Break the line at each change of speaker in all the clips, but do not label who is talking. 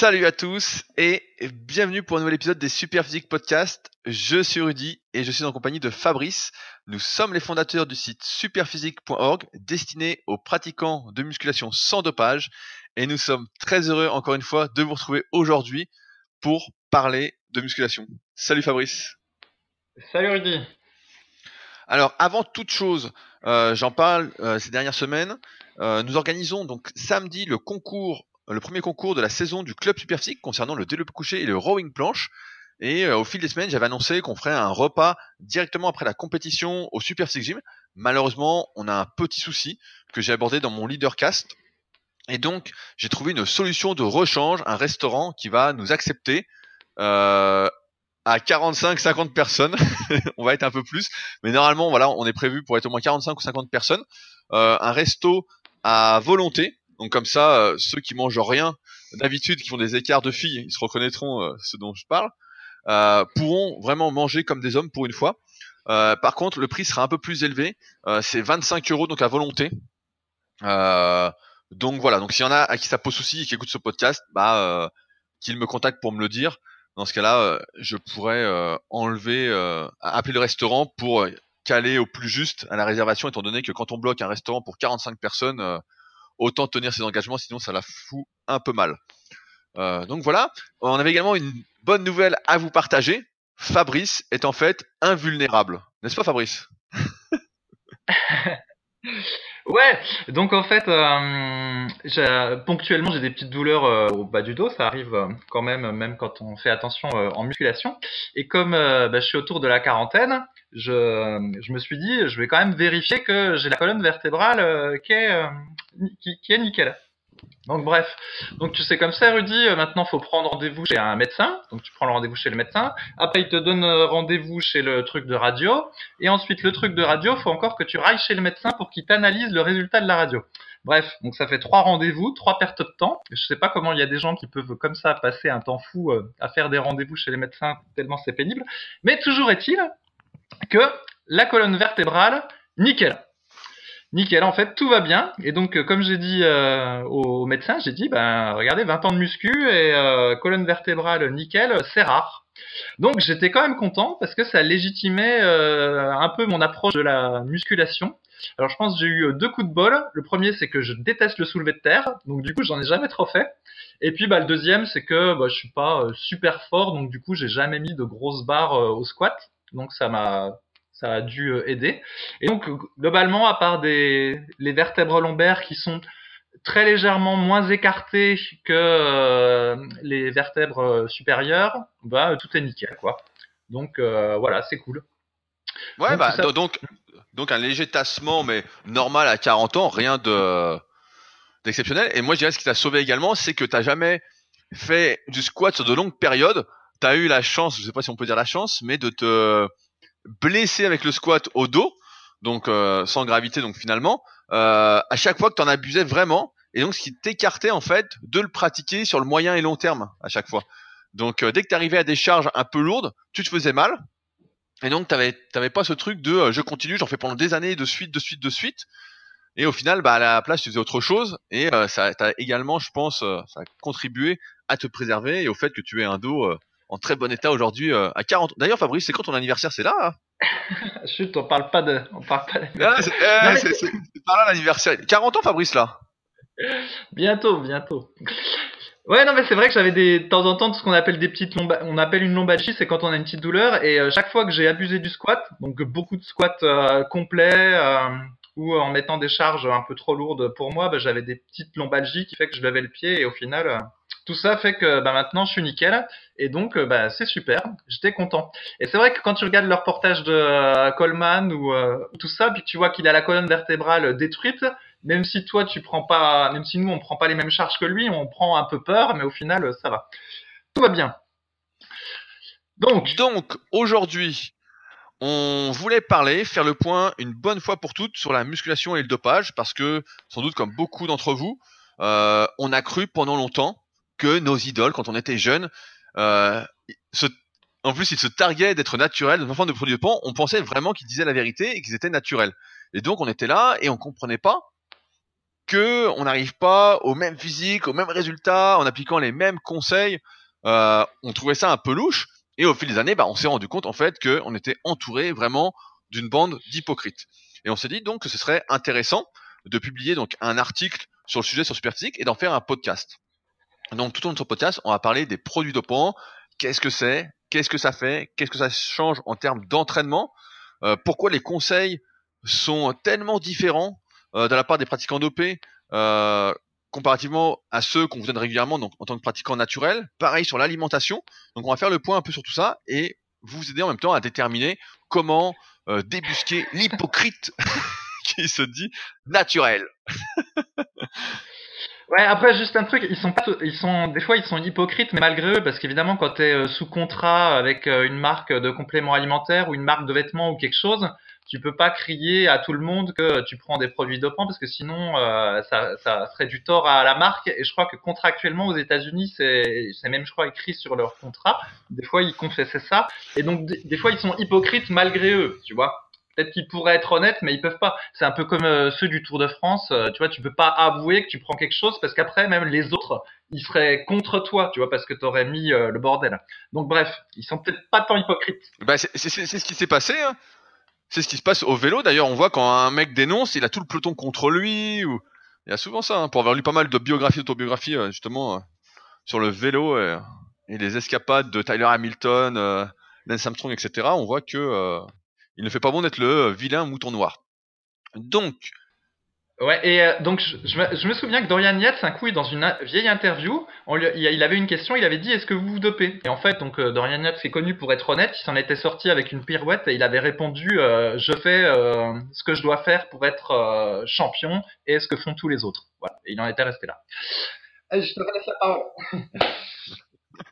Salut à tous et bienvenue pour un nouvel épisode des Super Physique Podcast. Je suis Rudy et je suis en compagnie de Fabrice. Nous sommes les fondateurs du site superphysique.org destiné aux pratiquants de musculation sans dopage et nous sommes très heureux encore une fois de vous retrouver aujourd'hui pour parler de musculation. Salut Fabrice.
Salut Rudy.
Alors avant toute chose, euh, j'en parle euh, ces dernières semaines. Euh, nous organisons donc samedi le concours le premier concours de la saison du club Superphysique concernant le développé couché et le rowing planche. Et euh, au fil des semaines, j'avais annoncé qu'on ferait un repas directement après la compétition au Superphysique Gym. Malheureusement, on a un petit souci que j'ai abordé dans mon leadercast. Et donc, j'ai trouvé une solution de rechange, un restaurant qui va nous accepter euh, à 45-50 personnes. on va être un peu plus, mais normalement, on est prévu pour être au moins 45 ou 50 personnes. Euh, un resto à volonté, donc comme ça, euh, ceux qui mangent rien d'habitude, qui font des écarts de filles, ils se reconnaîtront euh, ce dont je parle, euh, pourront vraiment manger comme des hommes pour une fois. par contre, le prix sera un peu plus élevé. c'est 25 euros donc à volonté. donc voilà. Donc s'il y en a à qui ça pose souci et qui écoute ce podcast, bah qu'ils me contactent pour me le dire. Dans ce cas-là, je pourrais enlever, appeler le restaurant pour caler au plus juste à la réservation, étant donné que quand on bloque un restaurant pour 45 personnes, autant tenir ses engagements, sinon ça la fout un peu mal. Euh, donc voilà, on avait également une bonne nouvelle à vous partager. Fabrice est en fait invulnérable, n'est-ce pas Fabrice?
Ouais, donc en fait, euh, ponctuellement j'ai des petites douleurs euh, au bas du dos, ça arrive euh, quand même, même quand on fait attention en musculation. Et comme bah, je suis autour de la quarantaine, je, je me suis dit, je vais quand même vérifier que j'ai la colonne vertébrale qui, est, qui est nickel. Donc bref, donc tu sais comme ça Rudy, euh, maintenant faut prendre rendez-vous chez un médecin, donc tu prends le rendez-vous chez le médecin, après il te donne euh, rendez-vous chez le truc de radio, et ensuite le truc de radio, faut encore que tu railles chez le médecin pour qu'il t'analyse le résultat de la radio. Bref, donc ça fait trois rendez-vous, trois pertes de temps. Je sais pas comment il y a des gens qui peuvent comme ça passer un temps fou euh, à faire des rendez-vous chez les médecins tellement c'est pénible, mais toujours est-il que la colonne vertébrale, nickel nickel, en fait, tout va bien. Et donc, euh, comme j'ai dit euh, au médecin, j'ai dit, ben, regardez, 20 ans de muscu et euh, colonne vertébrale nickel, c'est rare. Donc, j'étais quand même content parce que ça légitimait un peu mon approche de la musculation. Alors, je pense que j'ai eu deux coups de bol. Le premier, c'est que je déteste le soulevé de terre, donc du coup, j'en ai jamais trop fait. Et puis, bah, le deuxième, c'est que bah, je suis pas super fort, donc du coup, j'ai jamais mis de grosses barres au squat. Donc, ça m'a ça a dû euh, aider. Et donc globalement, à part des les vertèbres lombaires qui sont très légèrement moins écartées que euh, les vertèbres euh, supérieures, bah tout est nickel quoi. Donc voilà, c'est cool.
Ouais, donc, bah donc donc un léger tassement mais normal à 40 ans, rien de d'exceptionnel. Et moi je dirais ce qui t'a sauvé également, c'est que t'as jamais fait du squat sur de longues périodes. T'as eu la chance, je sais pas si on peut dire la chance, mais de te blessé avec le squat au dos, donc euh, sans gravité donc finalement, euh, à chaque fois que tu en abusais vraiment, et donc ce qui t'écartait en fait de le pratiquer sur le moyen et long terme à chaque fois. Donc euh, dès que tu arrivais à des charges un peu lourdes, tu te faisais mal, et donc t'avais t'avais pas ce truc de je continue, j'en fais pendant des années de suite, de suite, de suite. Et au final, bah, à la place, tu faisais autre chose. Et ça a également, je pense, ça a contribué à te préserver et au fait que tu aies un dos en très bon état aujourd'hui euh, à 40. D'ailleurs, Fabrice, c'est quand ton anniversaire? C'est là hein?
Chut, on parle pas de, on parle pas
d'anniversaire. Ah, c'est par là l'anniversaire. 40 ans, Fabrice, là
Bientôt, bientôt. Ouais, non, mais c'est vrai que j'avais des, de temps en temps, ce qu'on appelle des petites lombalgies. On appelle une lombalgie, c'est quand on a une petite douleur. Et euh, chaque fois que j'ai abusé du squat, donc beaucoup de squats euh, complets, ou en mettant des charges un peu trop lourdes pour moi, bah, j'avais des petites lombalgies qui fait que je levais le pied et au final, tout ça fait que bah, maintenant je suis nickel et donc euh, bah, c'est super, j'étais content. Et c'est vrai que quand tu regardes le reportage de euh, Coleman ou euh, tout ça, puis tu vois qu'il a la colonne vertébrale détruite, même si toi tu prends pas, même si nous on prend pas les mêmes charges que lui, on prend un peu peur, mais au final ça va, tout va bien.
Donc, donc aujourd'hui, on voulait parler, faire le point une bonne fois pour toutes sur la musculation et le dopage, parce que sans doute comme beaucoup d'entre vous, on a cru pendant longtemps que nos idoles, quand on était jeunes, euh, en plus, ils se targuaient d'être naturels, nos enfants de produits de pan, on pensait vraiment qu'ils disaient la vérité et qu'ils étaient naturels. Et donc, on était là et on comprenait pas que on n'arrive pas au même physique, au même résultat en appliquant les mêmes conseils. Euh, on trouvait ça un peu louche. Et au fil des années, bah, on s'est rendu compte en fait qu'on était entouré vraiment d'une bande d'hypocrites. Et on s'est dit donc que ce serait intéressant de publier donc un article sur le sujet sur Superphysique et d'en faire un podcast. Donc tout au long de ce podcast, on va parler des produits dopants, qu'est-ce que c'est, qu'est-ce que ça fait, qu'est-ce que ça change en termes d'entraînement, euh, pourquoi les conseils sont tellement différents euh, de la part des pratiquants dopés euh, comparativement à ceux qu'on vous donne régulièrement donc en tant que pratiquant naturel? Pareil sur l'alimentation. Donc on va faire le point un peu sur tout ça et vous aider en même temps à déterminer comment débusquer l'hypocrite qui se dit naturel.
Ouais, après juste un truc, ils sont pas, ils sont des fois ils sont hypocrites, mais malgré eux, parce qu'évidemment quand tu es euh, sous contrat avec euh, une marque de compléments alimentaires ou une marque de vêtements ou quelque chose, tu peux pas crier à tout le monde que tu prends des produits dopants parce que sinon euh, ça, ça serait du tort à la marque. Et je crois que contractuellement aux États-Unis, c'est c'est même je crois écrit sur leur contrat. Des fois ils confessaient ça, et donc des fois ils sont hypocrites malgré eux, tu vois. Peut-être qu'ils pourraient être honnêtes, mais ils peuvent pas. C'est un peu comme euh, ceux du Tour de France. euh, tu vois, tu peux pas avouer que tu prends quelque chose parce qu'après, même les autres, ils seraient contre toi, tu vois, parce que tu aurais mis euh, le bordel. Donc bref, ils sont peut-être pas tant hypocrites.
Bah, c'est ce qui s'est passé. hein. C'est ce qui se passe au vélo. D'ailleurs, on voit quand un mec dénonce, il a tout le peloton contre lui. Il y a souvent ça. hein, pour avoir lu pas mal de biographies, d'autobiographies, euh, justement, sur le vélo et les escapades de Tyler Hamilton, Lance Armstrong, etc. On voit que il ne fait pas bon d'être le euh, vilain mouton noir. Donc,
Ouais, et euh, donc je, je, me, je me souviens que Dorian Yates, un coup, dans une vieille interview, on lui, il il avait une question, il avait dit est-ce que vous vous dopez? Et en fait, donc euh, Dorian Yates est connu pour être honnête, il s'en était sorti avec une pirouette et il avait répondu euh, je fais euh, ce que je dois faire pour être euh, champion et ce que font tous les autres. Voilà, et il en était resté là. Je te laisse la parole.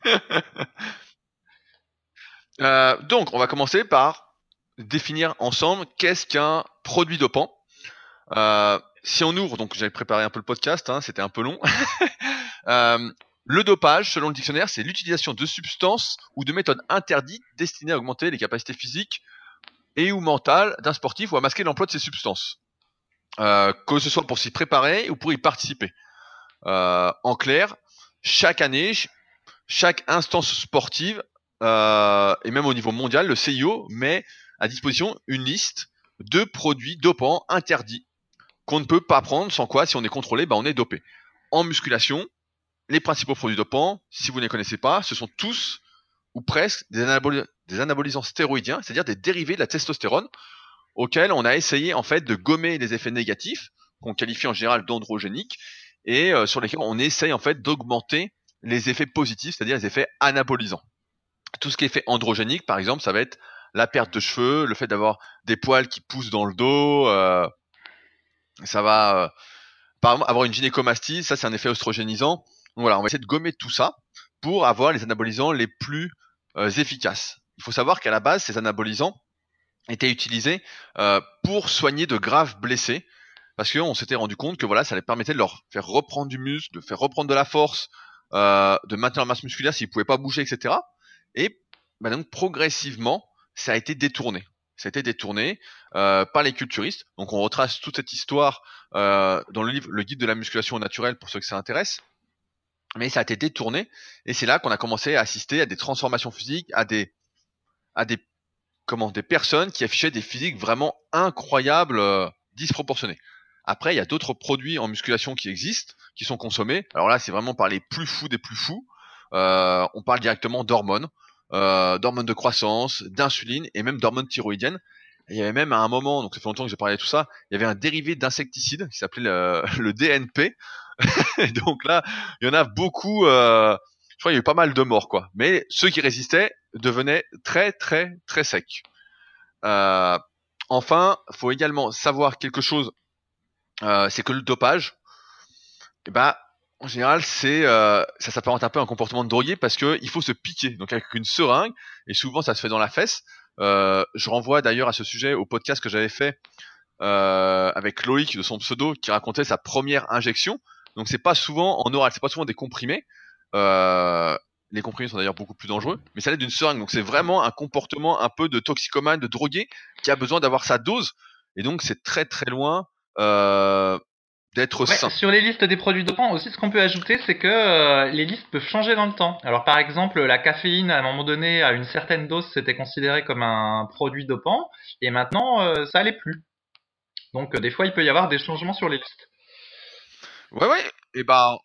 Euh, donc, on va commencer par définir ensemble qu'est-ce qu'un produit dopant. Euh, si on ouvre, donc j'avais préparé un peu le podcast, hein, c'était un peu long. Euh, le dopage, selon le dictionnaire, c'est l'utilisation de substances ou de méthodes interdites destinées à augmenter les capacités physiques et ou mentales d'un sportif ou à masquer l'emploi de ces substances, euh, que ce soit pour s'y préparer ou pour y participer. En clair, chaque année, ch- chaque instance sportive et même au niveau mondial, le CIO met à disposition une liste de produits dopants interdits qu'on ne peut pas prendre, sans quoi, si on est contrôlé, bah, on est dopé. En musculation, les principaux produits dopants, si vous ne les connaissez pas, ce sont tous ou presque des, anaboli- des anabolisants stéroïdiens, c'est-à-dire des dérivés de la testostérone, auxquels on a essayé en fait de gommer les effets négatifs, qu'on qualifie en général d'androgéniques, et euh, sur lesquels on essaye en fait d'augmenter les effets positifs, c'est-à-dire les effets anabolisants. Tout ce qui est fait androgénique, par exemple, ça va être la perte de cheveux, le fait d'avoir des poils qui poussent dans le dos, euh, ça va, euh, avoir une gynécomastie, ça c'est un effet oestrogénisant. Donc voilà, on va essayer de gommer tout ça pour avoir les anabolisants les plus euh, efficaces. Il faut savoir qu'à la base, ces anabolisants étaient utilisés pour soigner de graves blessés, parce qu'on s'était rendu compte que voilà, ça les permettait de leur faire reprendre du muscle, de faire reprendre de la force, de maintenir la masse musculaire s'ils pouvaient pas bouger, etc. Et bah, donc progressivement, ça a été détourné. Ça a été détourné euh, par les culturistes. Donc on retrace toute cette histoire euh, dans le livre Le guide de la musculation naturelle pour ceux que ça intéresse. Mais ça a été détourné et c'est là qu'on a commencé à assister à des transformations physiques, à des à des comment des personnes qui affichaient des physiques vraiment incroyables, euh, disproportionnées. Après, il y a d'autres produits en musculation qui existent, qui sont consommés. Alors là, c'est vraiment par les plus fous des plus fous. Euh, on parle directement d'hormones, euh, d'hormones de croissance, d'insuline et même d'hormones thyroïdiennes. Il y avait même à un moment, donc ça fait longtemps que j'ai parlé de tout ça, il y avait un dérivé d'insecticide qui s'appelait le, le DNP. et donc là, il y en a beaucoup. Euh, je crois qu'il y a eu pas mal de morts, quoi. Mais ceux qui résistaient devenaient très, très, très secs. Euh, enfin, faut également savoir quelque chose. euh, c'est que le dopage, eh ben, en général, c'est euh, ça s'apparente un peu à un comportement de drogué parce que il faut se piquer, donc avec une seringue, et souvent ça se fait dans la fesse. Euh, je renvoie d'ailleurs à ce sujet au podcast que j'avais fait euh, avec Loïc de son pseudo qui racontait sa première injection. Donc c'est pas souvent en oral, c'est pas souvent des comprimés. Euh, les comprimés sont d'ailleurs beaucoup plus dangereux, mais ça l'aide d'une seringue. Donc c'est vraiment un comportement un peu de toxicomane, de drogué qui a besoin d'avoir sa dose. Et donc c'est très très loin euh, d'être sain.
Sur les listes des produits dopants aussi, ce qu'on peut ajouter, c'est que euh, les listes peuvent changer dans le temps. Alors par exemple, la caféine, à un moment donné, à une certaine dose, c'était considéré comme un produit dopant, et maintenant, euh, ça l'est plus. Donc des fois, il peut y avoir des changements sur les listes.
Ouais, ouais. Et ben,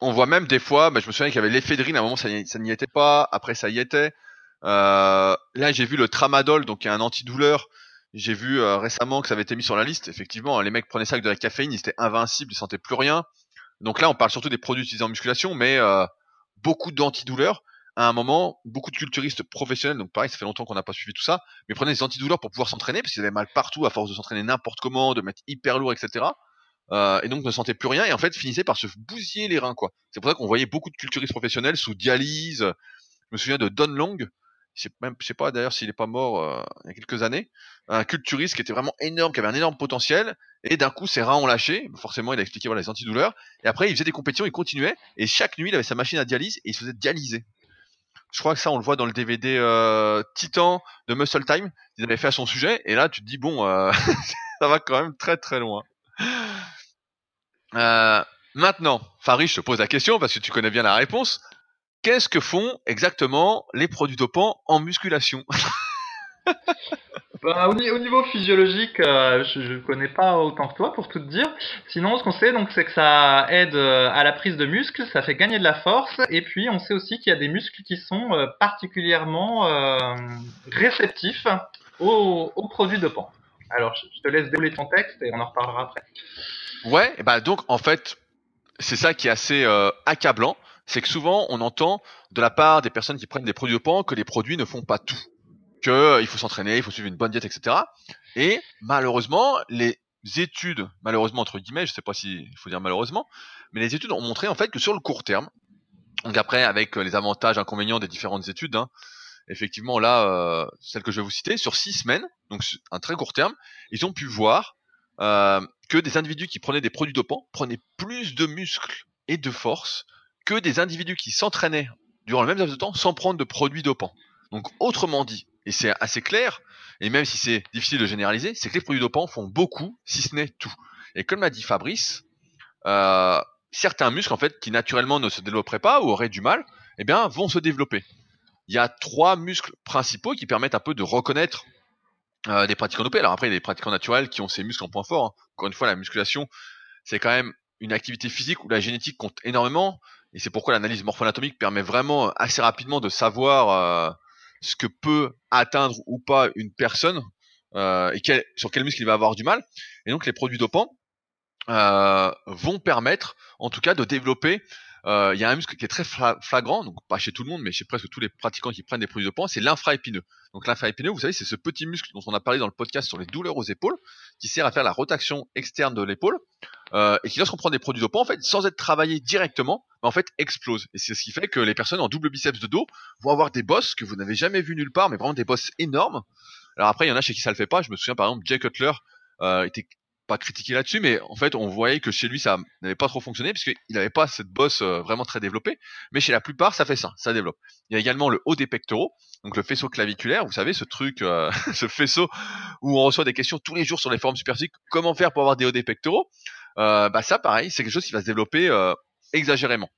on voit même des fois, bah, je me souviens qu'il y avait l'éphédrine, à un moment ça n'y était pas, après ça y était. Euh, là j'ai vu le tramadol, donc il y a un antidouleur. J'ai vu euh, récemment que ça avait été mis sur la liste. Effectivement, les mecs prenaient ça avec de la caféine, ils étaient invincibles, ils sentaient plus rien. Donc là, on parle surtout des produits utilisés en musculation, mais euh, beaucoup d'antidouleurs. À un moment, beaucoup de culturistes professionnels, donc pareil, ça fait longtemps qu'on n'a pas suivi tout ça, mais prenaient des antidouleurs pour pouvoir s'entraîner, parce qu'ils avaient mal partout à force de s'entraîner n'importe comment, de mettre hyper lourd, etc. Euh, et donc ne sentait plus rien et en fait finissait par se bousiller les reins. C'est pour ça qu'on voyait beaucoup de culturistes professionnels sous dialyse. Je me souviens de Don Long, sais même je sais pas d'ailleurs s'il est pas mort euh, il y a quelques années, un culturiste qui était vraiment énorme, qui avait un énorme potentiel et d'un coup ses reins ont lâché, forcément il a expliqué voilà les antidouleurs et après il faisait des compétitions, il continuait et chaque nuit il avait sa machine à dialyse et il se faisait dialyser. Je crois que ça on le voit dans le DVD euh, Titan de Muscle Time, ils avaient fait à son sujet et là tu te dis bon euh, ça va quand même très très loin. Maintenant, Farid, je te pose la question parce que tu connais bien la réponse. Qu'est-ce que font exactement les produits dopants en musculation?
Bah, au, niveau physiologique, euh, je ne connais pas autant que toi pour tout te dire. Sinon, ce qu'on sait, donc, c'est que ça aide euh, à la prise de muscles, ça fait gagner de la force, et puis on sait aussi qu'il y a des muscles qui sont particulièrement réceptifs aux, aux, produits dopants. Alors, je te laisse dérouler ton texte et on en reparlera après.
Ouais, et bah donc en fait, c'est ça qui est assez euh, accablant, c'est que souvent on entend de la part des personnes qui prennent des produits dopants que les produits ne font pas tout, que euh, il faut s'entraîner, il faut suivre une bonne diète, etc. Et malheureusement, les études, malheureusement entre guillemets, je sais pas s'il faut dire malheureusement, mais les études ont montré en fait que sur le court terme, donc après avec euh, les avantages, inconvénients des différentes études, hein, effectivement là, euh, celle que je vais vous citer, sur six semaines, donc un très court terme, ils ont pu voir euh, que des individus qui prenaient des produits dopants prenaient plus de muscles et de force que des individus qui s'entraînaient durant le même laps de temps sans prendre de produits dopants. Donc autrement dit, et c'est assez clair, et même si c'est difficile de généraliser, c'est que les produits dopants font beaucoup, si ce n'est tout. Et comme l'a dit Fabrice, euh, certains muscles en fait qui naturellement ne se développeraient pas ou auraient du mal, eh bien vont se développer. Il y a trois muscles principaux qui permettent un peu de reconnaître euh, des pratiquants dopés. Alors après, il y a des pratiquants naturels qui ont ces muscles en point fort. Hein. Encore une fois, la musculation, c'est quand même une activité physique où la génétique compte énormément. Et c'est pourquoi l'analyse morpho-anatomique permet vraiment assez rapidement de savoir euh, ce que peut atteindre ou pas une personne euh, et sur quel muscle il va avoir du mal. Et donc les produits dopants vont permettre, en tout cas, de développer euh, il y a un muscle qui est très flagrant, donc pas chez tout le monde, mais chez presque tous les pratiquants qui prennent des produits de poids, c'est l'infraépineux. Donc l'infraépineux, vous savez, c'est ce petit muscle dont on a parlé dans le podcast sur les douleurs aux épaules, qui sert à faire la rotation externe de l'épaule, euh, et qui lorsqu'on prend des produits de poids, en fait, sans être travaillé directement, en fait, explose. Et c'est ce qui fait que les personnes en double biceps de dos vont avoir des bosses que vous n'avez jamais vu nulle part, mais vraiment des bosses énormes. Alors après, il y en a chez qui ça le fait pas. Je me souviens par exemple, Jay Cutler euh, était pas critiquer là-dessus, mais en fait, on voyait que chez lui, ça n'avait pas trop fonctionné, puisqu'il n'avait pas cette bosse euh, vraiment très développée. Mais chez la plupart, ça fait ça, ça développe. Il y a également le haut des pectoraux, donc le faisceau claviculaire, vous savez, ce truc, euh, ce faisceau où on reçoit des questions tous les jours sur les formes superphysiques, comment faire pour avoir des hauts des pectoraux euh, Bah ça, pareil, c'est quelque chose qui va se développer exagérément.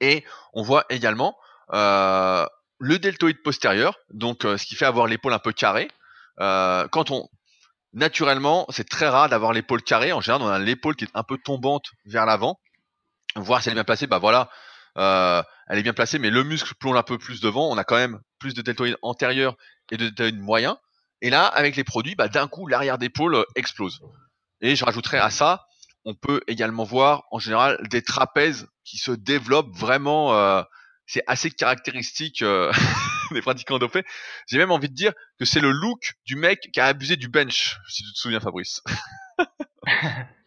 Et on voit également le deltoïde postérieur, donc ce qui fait avoir l'épaule un peu carrée. quand on naturellement, c'est très rare d'avoir l'épaule carrée. En général, on a l'épaule qui est un peu tombante vers l'avant. Voir si elle est bien placée, bah voilà, euh, elle est bien placée, mais le muscle plonge un peu plus devant. On a quand même plus de deltoïde antérieur et de deltoïde moyen. Et là, avec les produits, bah, d'un coup, l'arrière d'épaule euh, explose. Et je rajouterai à ça, on peut également voir en général des trapèzes qui se développent vraiment. Euh, c'est assez caractéristique euh, des pratiquants dopés. J'ai même envie de dire que c'est le look du mec qui a abusé du bench, si tu te souviens, Fabrice.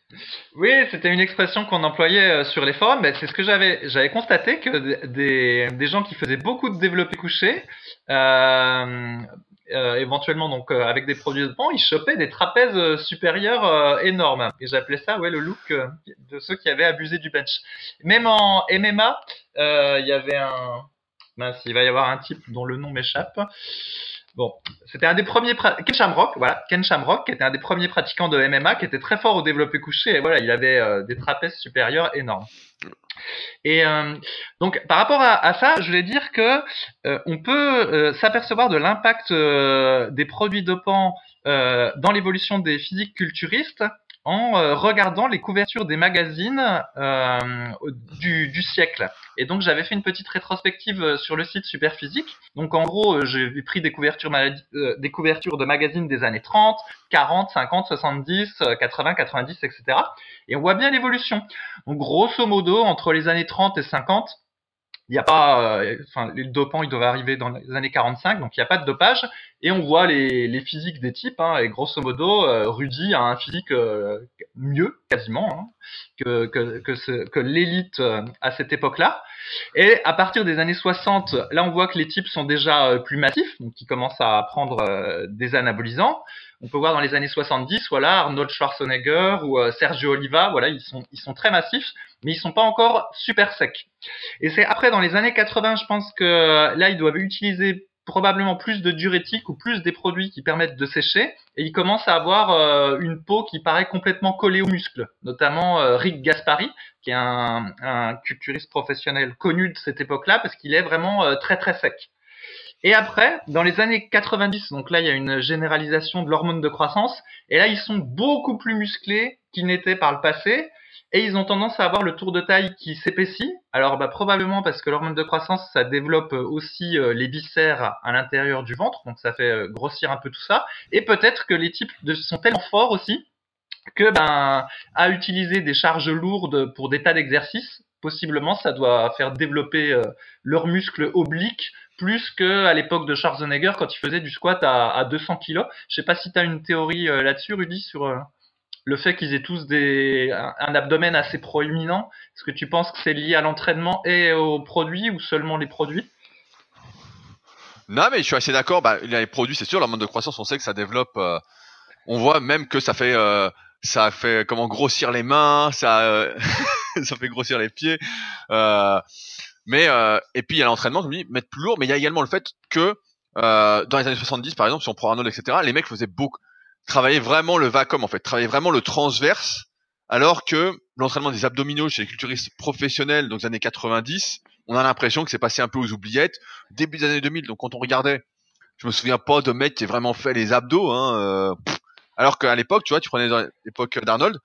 oui, c'était une expression qu'on employait euh, sur les forums. c'est ce que j'avais, j'avais constaté que des, des gens qui faisaient beaucoup de développé couché, euh, euh, éventuellement donc avec des produits de pont, ils chopaient des trapèzes supérieurs énormes. Et j'appelais ça ouais le look de ceux qui avaient abusé du bench. Même en MMA, il y avait un mince, il va y avoir un type dont le nom m'échappe. Bon, c'était un des premiers Ken Shamrock, voilà, Ken Shamrock, qui était un des premiers pratiquants de MMA, qui était très fort au développé couché, et voilà, il avait euh, des trapèzes supérieurs énormes. Et euh, donc, par rapport à, ça, je voulais dire que euh, on peut s'apercevoir de l'impact des produits dopants dans l'évolution des physiques culturistes en euh, regardant les couvertures des magazines euh, du, du, siècle. Et donc j'avais fait une petite rétrospective euh, sur le site Superphysique. Donc en gros, j'ai pris des couvertures, des couvertures de magazines des années 30, 40, 50, 70, 80, 90, etc. Et on voit bien l'évolution. Donc grosso modo, entre les années 30 et 50, il n'y a pas, euh, enfin, les dopants, ils doivent arriver dans les années 45, donc il n'y a pas de dopage. Et on voit les, les physiques des types, hein, et grosso modo, euh, Rudy a un physique euh, mieux, quasiment, hein, que, que, que, que l'élite à cette époque-là. Et à partir des années 60, là, on voit que les types sont déjà plus massifs, donc ils commencent à prendre des anabolisants. On peut voir dans les années 70, voilà, Arnold Schwarzenegger ou Sergio Oliva, voilà, ils sont, très massifs mais ils sont pas encore super secs. Et c'est après dans les années 80, je pense que là ils doivent utiliser probablement plus de diurétiques ou plus des produits qui permettent de sécher et ils commencent à avoir euh, une peau qui paraît complètement collée aux muscles, notamment euh, Rick Gaspari qui est un, culturiste professionnel connu de cette époque-là parce qu'il est vraiment euh, très très sec. Et après, dans les années 90, donc là il y a une généralisation de l'hormone de croissance et là ils sont beaucoup plus musclés qu'ils n'étaient par le passé et ils ont tendance à avoir le tour de taille qui s'épaissit. Alors bah, probablement parce que l'hormone de croissance, ça développe aussi euh, les viscères à l'intérieur du ventre, donc ça fait euh, grossir un peu tout ça. Et peut-être que les types sont tellement forts aussi que ben à utiliser des charges lourdes pour des tas d'exercices, possiblement ça doit faire développer euh, leurs muscles obliques plus que à l'époque de Schwarzenegger quand il faisait du squat à, à 200 kg. Je sais pas si tu as une théorie là-dessus, Rudy, sur le fait qu'ils aient tous un, abdomen assez proéminent, est-ce que tu penses que c'est lié à l'entraînement et aux produits ou seulement les produits?
Non, mais je suis assez d'accord. Bah, les produits, c'est sûr, le mode de croissance, on sait que ça développe. Euh, on voit même que ça fait, euh, ça fait comment grossir les mains, ça, euh, ça fait grossir les pieds. Mais et puis il y a l'entraînement, je dis, mettre plus lourd. Mais il y a également le fait que dans les années 70, par exemple, si on prend Arnold, etc., les mecs faisaient beaucoup travailler vraiment le vacuum en fait, travailler vraiment le transverse, alors que l'entraînement des abdominaux chez les culturistes professionnels dans les années 90, on a l'impression que c'est passé un peu aux oubliettes. Début des années 2000, donc quand on regardait, je me souviens pas de mecs qui aient vraiment fait les abdos, hein, euh, alors qu'à l'époque, tu vois, tu prenais l'époque d'Arnold, euh,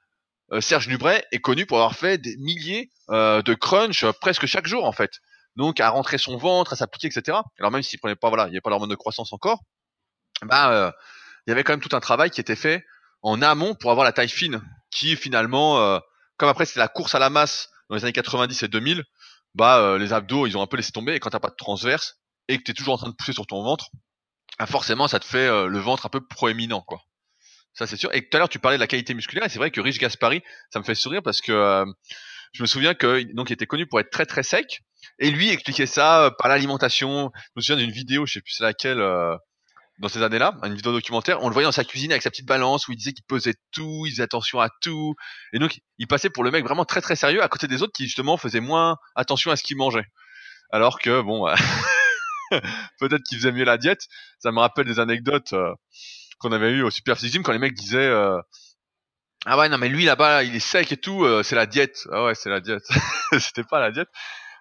Serge Nubret est connu pour avoir fait des milliers euh, de crunch presque chaque jour en fait. Donc à rentrer son ventre, à s'appliquer, etc. Alors même s'il prenait pas, voilà, il n'y a pas l'hormone de croissance encore, bah il y avait quand même tout un travail qui était fait en amont pour avoir la taille fine, qui finalement, euh, comme après c'est la course à la masse dans les années 90 et 2000, bah euh, les abdos ils ont un peu laissé tomber et quand t'as pas de transverse et que t'es toujours en train de pousser sur ton ventre, bah, forcément ça te fait euh, le ventre un peu proéminent quoi. Ça c'est sûr. Et tout à l'heure tu parlais de la qualité musculaire et c'est vrai que Rich Gaspari, ça me fait sourire parce que je me souviens que donc il était connu pour être très très sec et lui expliquait ça par l'alimentation. Je me souviens d'une vidéo, je sais plus c'est laquelle dans ces années-là, une vidéo documentaire, on le voyait dans sa cuisine avec sa petite balance où il disait qu'il pesait tout, il faisait attention à tout, et donc il passait pour le mec vraiment très très sérieux à côté des autres qui justement faisaient moins attention à ce qu'il mangeait. Alors que bon, peut-être qu'il faisait mieux la diète. Ça me rappelle des anecdotes euh, qu'on avait eues au Super quand les mecs disaient euh, ah ouais non mais lui là-bas il est sec et tout, euh, c'est la diète. Ah ouais c'est la diète. C'était pas la diète.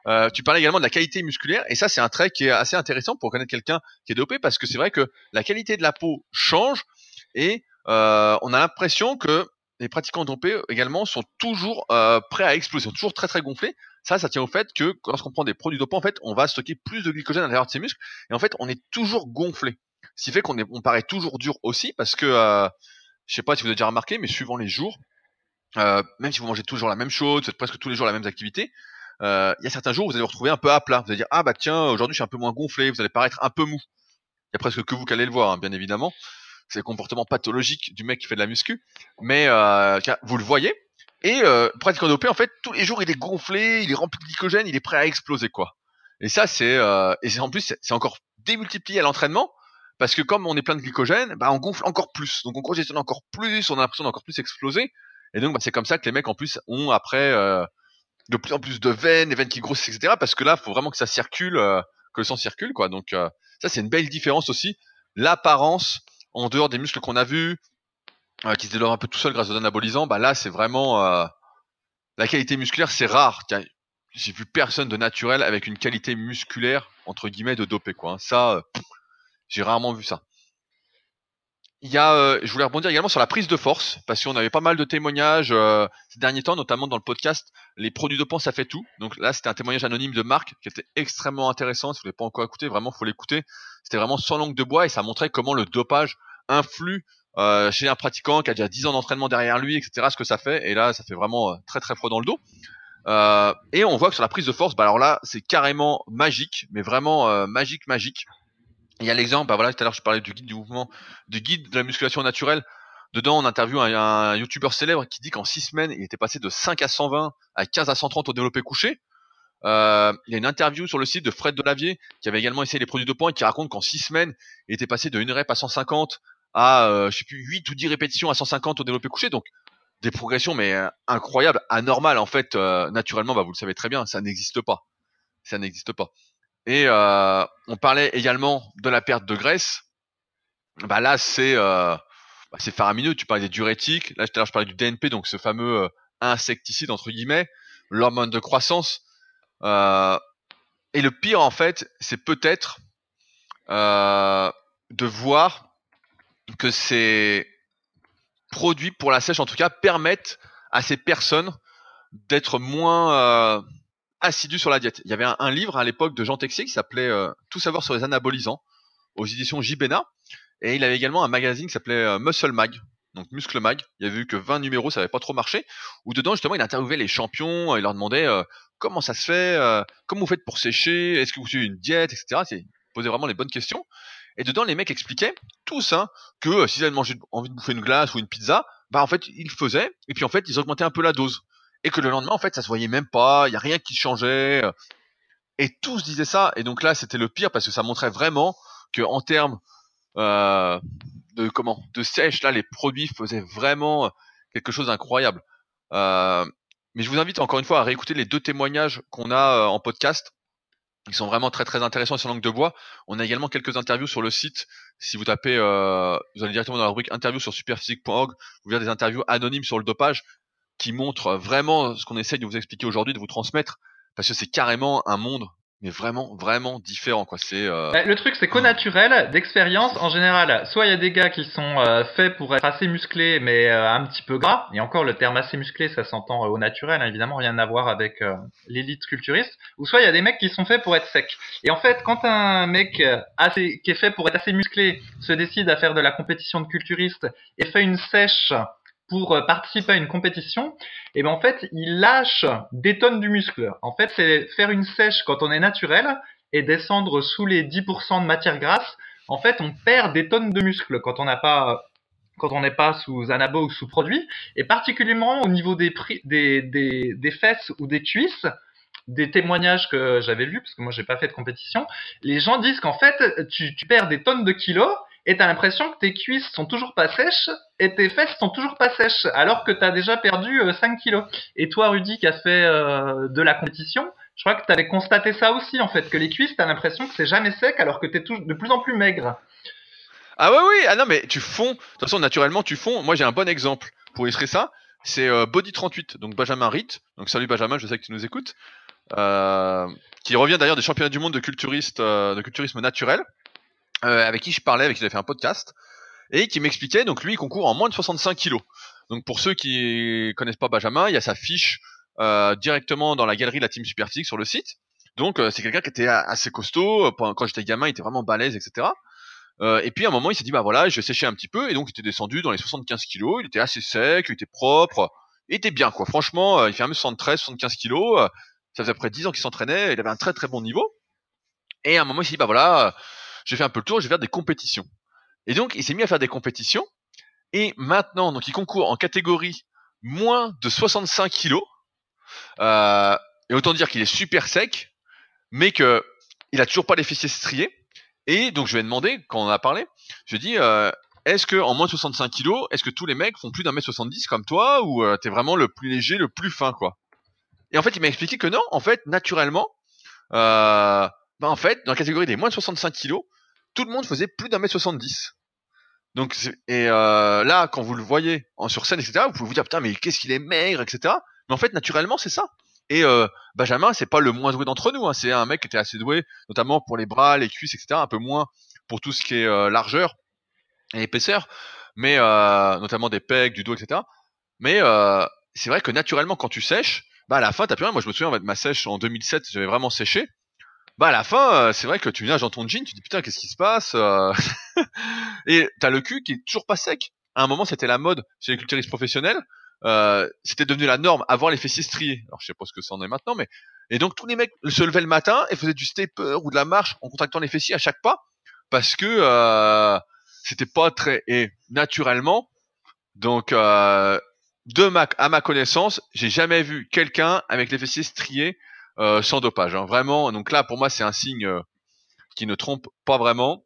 Euh, tu parlais également de la qualité musculaire, et ça c'est un trait qui est assez intéressant pour connaître quelqu'un qui est dopé, parce que c'est vrai que la qualité de la peau change, et euh, on a l'impression que les pratiquants dopés également sont toujours euh, prêts à exploser, sont toujours très très gonflés. Ça, ça tient au fait que lorsqu'on prend des produits dopants, en fait, on va stocker plus de glycogène à l'intérieur de ses muscles, et en fait, on est toujours gonflé. Ce qui fait qu'on on paraît toujours dur aussi, parce que euh, je sais pas si vous avez déjà remarqué, mais suivant les jours, euh, même si vous mangez toujours la même chose, faites presque tous les jours la même activité, euh, il y a certains jours où vous allez vous retrouver un peu à plat. Vous allez dire ah bah tiens aujourd'hui je suis un peu moins gonflé, vous allez paraître un peu mou. Il y a presque que vous qui allez le voir, hein, bien évidemment. C'est le comportement pathologique du mec qui fait de la muscu, mais euh, vous le voyez. Et euh, pratiquant dopé, en fait, tous les jours il est gonflé, il est rempli de glycogène, il est prêt à exploser quoi. Et ça c'est euh, et en plus c'est encore démultiplié à l'entraînement parce que comme on est plein de glycogène, bah on gonfle encore plus, donc on congestionne encore plus, on a l'impression d'encore plus exploser. Et donc bah, c'est comme ça que les mecs en plus ont après euh, de plus en plus de veines, des veines qui grossissent, etc. Parce que là, faut vraiment que ça circule, euh, que le sang circule, quoi. Donc euh, ça, c'est une belle différence aussi l'apparence en dehors des muscles qu'on a vus, qui se développent un peu tout seul grâce aux anabolisants, bah là c'est vraiment la qualité musculaire, c'est rare. J'ai vu personne de naturel avec une qualité musculaire entre guillemets de dopé quoi. Hein. Ça, j'ai rarement vu ça. Il y a, euh, je voulais rebondir également sur la prise de force parce qu'on avait pas mal de témoignages euh, ces derniers temps, notamment dans le podcast "Les produits dopants, ça fait tout". Donc là, c'était un témoignage anonyme de Marc qui était extrêmement intéressant. Si vous l'avez pas encore écouté, vraiment, faut l'écouter. C'était vraiment sans langue de bois et ça montrait comment le dopage influe euh, chez un pratiquant qui a déjà 10 ans d'entraînement derrière lui, etc. Ce que ça fait. Et là, ça fait vraiment très très froid dans le dos. Et on voit que sur la prise de force, bah alors là, c'est carrément magique, mais vraiment magique, magique. Il y a l'exemple, bah voilà, tout à l'heure je parlais du guide du mouvement, du guide de la musculation naturelle. Dedans, on interviewe un, un youtubeur célèbre qui dit qu'en 6 semaines, il était passé de 5 à 120 à 15 à 130 au développé couché. Euh, il y a une interview sur le site de Fred Delavier qui avait également essayé les produits de points et qui raconte qu'en 6 semaines, il était passé de 1 rep à 150 à euh, je sais plus 8 ou 10 répétitions à 150 au développé couché. Donc des progressions mais euh, incroyables, anormales en fait. Euh, naturellement, bah, vous le savez très bien, ça n'existe pas. Ça n'existe pas. Et euh, on parlait également de la perte de graisse. Bah là, c'est euh, bah c'est faramineux. Tu parlais des diurétiques. Là, tout à l'heure, je parlais du DNP, donc ce fameux euh, insecticide entre guillemets, l'hormone de croissance. Euh, et le pire, en fait, c'est peut-être euh, de voir que ces produits pour la sèche, en tout cas, permettent à ces personnes d'être moins assidu sur la diète. Il y avait un, livre à l'époque de Jean Texier qui s'appelait euh, Tout savoir sur les anabolisants aux éditions Jibena. Et il avait également un magazine qui s'appelait euh, Muscle Mag, donc Muscle Mag. Il y avait eu que 20 numéros, ça n'avait pas trop marché. Où dedans, justement, il interviewait les champions, il leur demandait euh, comment ça se fait, comment vous faites pour sécher, est-ce que vous suivez une diète, etc. Il posait vraiment les bonnes questions. Et dedans, les mecs expliquaient, tous, hein, que s'ils avaient envie de bouffer une glace ou une pizza, bah en fait, ils faisaient. Et puis en fait, ils augmentaient un peu la dose et que le lendemain, en fait, ça se voyait même pas, il y a rien qui changeait. Euh. Et tous disaient ça, et donc là, c'était le pire parce que ça montrait vraiment que en termes euh, de comment, de sèche, là, les produits faisaient vraiment quelque chose d'incroyable. Euh, mais je vous invite encore une fois à réécouter les deux témoignages qu'on a euh, en podcast. Ils sont vraiment très très intéressants sur langue de bois. On a également quelques interviews sur le site. Si vous tapez, euh, vous allez directement dans la rubrique interview sur superphysique.org, vous verrez des interviews anonymes sur le dopage qui montre vraiment ce qu'on essaye de vous expliquer aujourd'hui, de vous transmettre, parce que c'est carrément un monde mais vraiment vraiment différent quoi. C'est euh...
Bah, le truc c'est qu'au naturel d'expérience en général soit il y a des gars qui sont euh, faits pour être assez musclés mais euh, un petit peu gras et encore le terme assez musclé ça s'entend euh, au naturel hein, évidemment rien à voir avec l'élite culturiste ou soit il y a des mecs qui sont faits pour être secs. Et en fait quand un mec assez qui est fait pour être assez musclé se décide à faire de la compétition de culturiste et fait une sèche pour euh, participer à une compétition, et ben en fait, il lâche des tonnes du muscle. En fait, c'est faire une sèche quand on est naturel et descendre sous les 10% de matière grasse. En fait, on perd des tonnes de muscle quand on n'a pas quand on n'est pas sous anabo ou sous produit, et particulièrement au niveau des, des, des, des fesses ou des cuisses, des témoignages que j'avais vus, parce que moi j'ai pas fait de compétition, les gens disent qu'en fait tu, tu perds des tonnes de kilos et t'as l'impression que tes cuisses sont toujours pas sèches et tes fesses sont toujours pas sèches, alors que t'as déjà perdu 5 euh, kilos. Et toi, Rudy, qui a fait euh, de la compétition, je crois que t'avais constaté ça aussi, en fait, que les cuisses, t'as l'impression que c'est jamais sec, alors que t'es de plus en plus maigre.
Ah ouais, oui, ah non, mais tu fonds. De toute façon, naturellement, tu fonds. Moi, j'ai un bon exemple pour illustrer ça. C'est euh, Body38, donc Benjamin Ritt. Donc salut Benjamin, je sais que tu nous écoutes. qui revient d'ailleurs des championnats du monde de, culturiste, de culturisme naturel. Euh, avec qui je parlais, avec qui j'avais fait un podcast, et qui m'expliquait, donc lui, il concourt en moins de 65 kilos. Donc pour ceux qui connaissent pas Benjamin, il y a sa fiche euh, directement dans la galerie de la Team Superphysique sur le site. Donc euh, c'est quelqu'un qui était assez costaud. Quand j'étais gamin, il était vraiment balèze, etc. Euh, et puis à un moment, il s'est dit bah voilà, je vais sécher un petit peu, et donc il était descendu dans les 75 kilos. Il était assez sec, il était propre, il était bien quoi. Franchement, euh, il fait un 73, 75 kilos. ça faisait après 10 ans qu'il s'entraînait, il avait un très très bon niveau. Et à un moment, il s'est dit bah voilà, j'ai fait un peu le tour, je vais faire des compétitions. Et donc, il s'est mis à faire des compétitions. Et maintenant, donc, il concourt en catégorie moins de 65 kilos. Euh, et autant dire qu'il est super sec, mais que il a toujours pas les fessiers striés. Et donc, je lui ai demandé, quand on a parlé, je lui ai dit, euh, est-ce que en moins de 65 kilos, est-ce que tous les mecs font plus d'un mètre 70 comme toi, ou euh, t'es vraiment le plus léger, le plus fin, quoi? Et en fait, il m'a expliqué que non, en fait, naturellement, euh, bah en fait, dans la catégorie des moins de 65 kilos, tout le monde faisait plus d'un mètre 70. Donc et euh, là, quand vous le voyez sur scène, etc., vous pouvez vous dire putain mais qu'est-ce qu'il est maigre, etc. Mais en fait, naturellement, c'est ça. Et euh, Benjamin, c'est pas le moins doué d'entre nous. Hein. C'est un mec qui était assez doué, notamment pour les bras, les cuisses, etc. Un peu moins pour tout ce qui est euh, largeur et épaisseur, mais notamment des pecs, du dos, etc. Mais c'est vrai que naturellement, quand tu sèches, bah à la fin, t'as plus rien. Moi, je me souviens ma sèche en 2007, j'avais vraiment séché. Bah à la fin, euh, c'est vrai que tu nages dans ton jean, tu dis putain, qu'est-ce qui se passe euh Et t'as le cul qui est toujours pas sec. À un moment, c'était la mode chez les culturistes professionnels. Euh, c'était devenu la norme, avoir les fessiers striés. Alors je sais pas ce que ça en est maintenant, mais et donc tous les mecs se levaient le matin et faisaient du stepper ou de la marche en contractant les fessiers à chaque pas parce que euh, c'était pas très et naturellement. Donc euh, de ma à ma connaissance, j'ai jamais vu quelqu'un avec les fessiers striés euh, sans dopage. Hein. Vraiment. Donc là, pour moi, c'est un signe euh, qui ne trompe pas vraiment.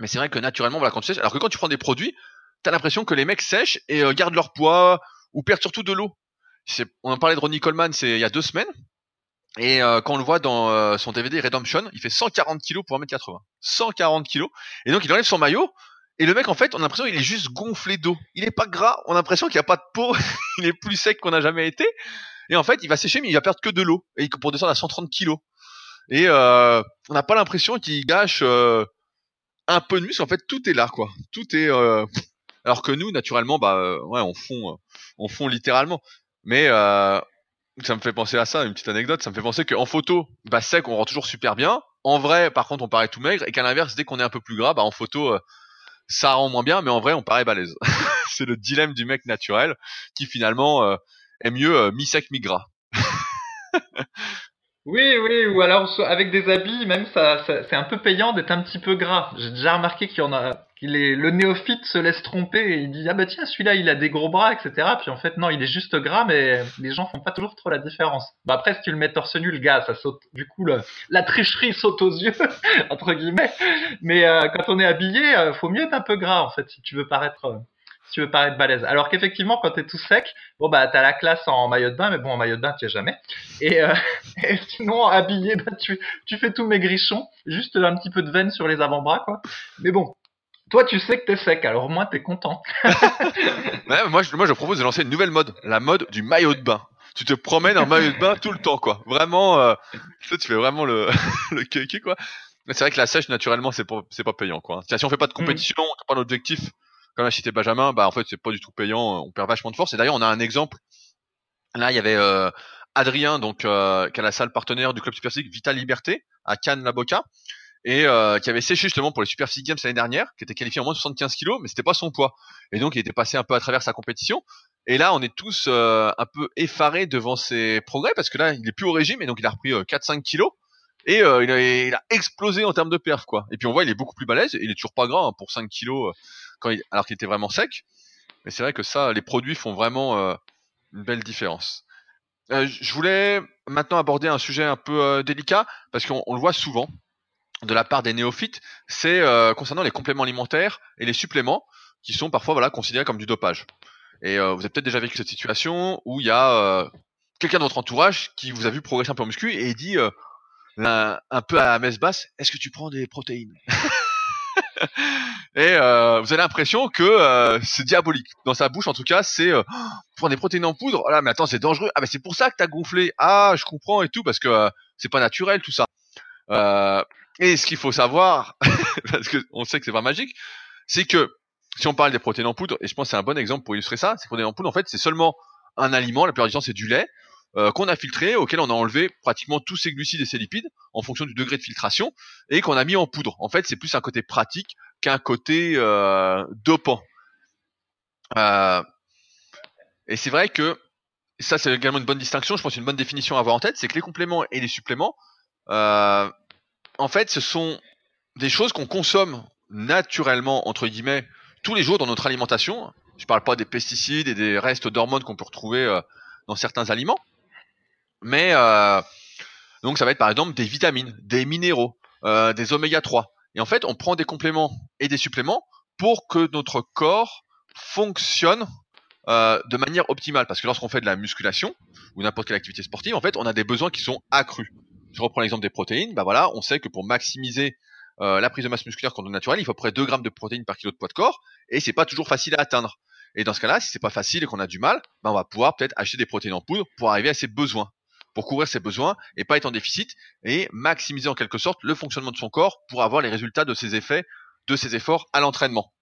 Mais c'est vrai que naturellement, voilà, quand tu sèches, alors que quand tu prends des produits, t'as l'impression que les mecs sèchent et euh, gardent leur poids ou perdent surtout de l'eau. On en parlait de Ronnie Coleman, c'est il y a deux semaines. Et euh, quand on le voit dans euh, son DVD Redemption, il fait 140 kg pour 1m80. 140 kg. Et donc il enlève son maillot. Et le mec, en fait, on a l'impression qu'il est juste gonflé d'eau. Il est pas gras. On a l'impression qu'il n'y a pas de peau. il est plus sec qu'on n'a jamais été. Et en fait, il va sécher, mais il va perdre que de l'eau. Et pour descendre à 130 kg. Et euh, on n'a pas l'impression qu'il gâche euh, un peu de muscle. En fait, tout est là, quoi. Tout est. Euh, alors que nous, naturellement, bah, ouais, on fond, on fond littéralement. Mais ça me fait penser à ça, une petite anecdote. Ça me fait penser qu'en photo, bah sec, on rend toujours super bien. En vrai, par contre, on paraît tout maigre. Et qu'à l'inverse, dès qu'on est un peu plus gras, bah en photo, ça rend moins bien. Mais en vrai, on paraît balèze. C'est le dilemme du mec naturel qui finalement est mieux euh, mi sec mi gras.
Oui, oui, ou alors avec des habits, même ça, c'est un peu payant d'être un petit peu gras. J'ai déjà remarqué qu'il y en a, qu'il est, le néophyte se laisse tromper et il dit ah bah tiens celui-là il a des gros bras etc. Puis en fait non il est juste gras mais les gens font pas toujours trop la différence. Bah après si tu le mets torse nu le gars ça saute, du coup la tricherie saute aux yeux entre guillemets. Mais euh, quand on est habillé, euh, faut mieux être un peu gras en fait si tu veux paraître euh, si tu veux paraître balèze. Alors qu'effectivement, quand t'es tout sec, bon bah t'as la classe en maillot de bain, mais bon en maillot de bain tu es jamais. Et, euh, et sinon habillé, bah tu tu fais tout maigrichon, juste un petit peu de veine sur les avant-bras quoi. Mais bon. Toi, tu sais que t'es sec, alors au moins t'es content.
moi, je, propose de lancer une nouvelle mode, la mode du maillot de bain. Tu te promènes en maillot de bain tout le temps, quoi. Vraiment, euh, tu fais vraiment le le kéké, quoi. C'est vrai que la sèche, naturellement, c'est pas, pas payant, quoi. Si on fait pas de compétition, on n'a pas d'objectif, comme a cité Benjamin, bah en fait c'est pas du tout payant, on perd vachement de force. Et d'ailleurs on a un exemple. Là il y avait euh, Adrien, donc euh, qui est la salle partenaire du club Super Vita Liberté à Cannes la Boca, et euh, qui avait séché justement pour les Super Games l'année dernière, qui était qualifié en moins de 75 kilos, mais c'était pas son poids. Et donc il était passé un peu à travers sa compétition. Et là on est tous euh, un peu effarés devant ses progrès parce que là il est plus au régime et donc il a repris 4-5 kilos. Et euh, il, a, a, explosé en termes de perf quoi. Et puis on voit il est beaucoup plus balèze, il est toujours pas gras hein, pour 5 kilos alors qu'il était vraiment sec. Mais c'est vrai que ça, les produits font vraiment euh, une belle différence. Euh, je voulais maintenant aborder un sujet un peu euh, délicat parce qu'on le voit souvent de la part des néophytes, c'est concernant les compléments alimentaires et les suppléments qui sont parfois voilà considérés comme du dopage. Et vous avez peut-être déjà vécu cette situation où il y a quelqu'un de votre entourage qui vous a vu progresser un peu en muscu et dit un, un peu à messe basse, est-ce que tu prends des protéines? Et euh, vous avez l'impression que euh, c'est diabolique. Dans sa bouche, en tout cas, c'est euh, prendre des protéines en poudre. Oh mais attends, c'est dangereux. Ah, mais c'est pour ça que t'as gonflé. Ah, je comprends et tout, parce que euh, c'est pas naturel tout ça. Euh, et ce qu'il faut savoir, parce que on sait que c'est pas magique, c'est que si on parle des protéines en poudre, et je pense que c'est un bon exemple pour illustrer ça, c'est protéines en poudre, en fait, c'est seulement un aliment. La plupart du temps, c'est du lait. Euh, qu'on a filtré, auquel on a enlevé pratiquement tous ses glucides et ses lipides en fonction du degré de filtration, et qu'on a mis en poudre. En fait, c'est plus un côté pratique qu'un côté euh, dopant. Euh, et c'est vrai que ça, c'est également une bonne distinction. Je pense une bonne définition à avoir en tête, c'est que les compléments et les suppléments, en fait, ce sont des choses qu'on consomme naturellement entre guillemets tous les jours dans notre alimentation. Je parle pas des pesticides et des restes d'hormones qu'on peut retrouver dans certains aliments, mais euh, donc ça va être par exemple des vitamines, des minéraux, euh, des oméga 3. Et en fait, on prend des compléments et des suppléments pour que notre corps fonctionne euh, de manière optimale. Parce que lorsqu'on fait de la musculation ou n'importe quelle activité sportive, en fait, on a des besoins qui sont accrus. Je reprends l'exemple des protéines. Bah voilà, on sait que pour maximiser euh, la prise de masse musculaire quand on est naturel, il faut près 2 grammes de protéines par kilo de poids de corps, et c'est pas toujours facile à atteindre. Et dans ce cas-là, si c'est pas facile et qu'on a du mal, ben on va pouvoir peut-être acheter des protéines en poudre pour arriver à ses besoins, pour couvrir ses besoins et pas être en déficit et maximiser en quelque sorte le fonctionnement de son corps pour avoir les résultats de ses effets, de ses efforts à l'entraînement.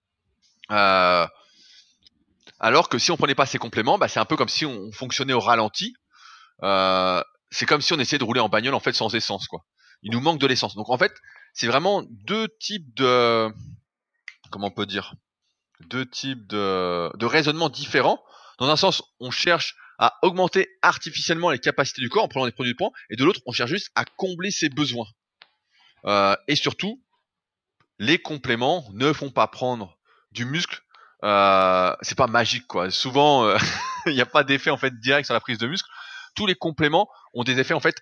Euh, alors que si on prenait pas ces compléments, bah, c'est un peu comme si on fonctionnait au ralenti. Euh, c'est comme si on essayait de rouler en bagnole en fait sans essence quoi. Il nous manque de l'essence. Donc en fait, c'est vraiment deux types de comment on peut dire deux types de, de raisonnements différents. Dans un sens, on cherche à augmenter artificiellement les capacités du corps en prenant des produits de poids, et de l'autre, on cherche juste à combler ses besoins. Euh, et surtout, les compléments ne font pas prendre du muscle. Euh, c'est pas magique quoi. Souvent, euh, il n'y a pas d'effet en fait direct sur la prise de muscle. Tous les compléments ont des effets en fait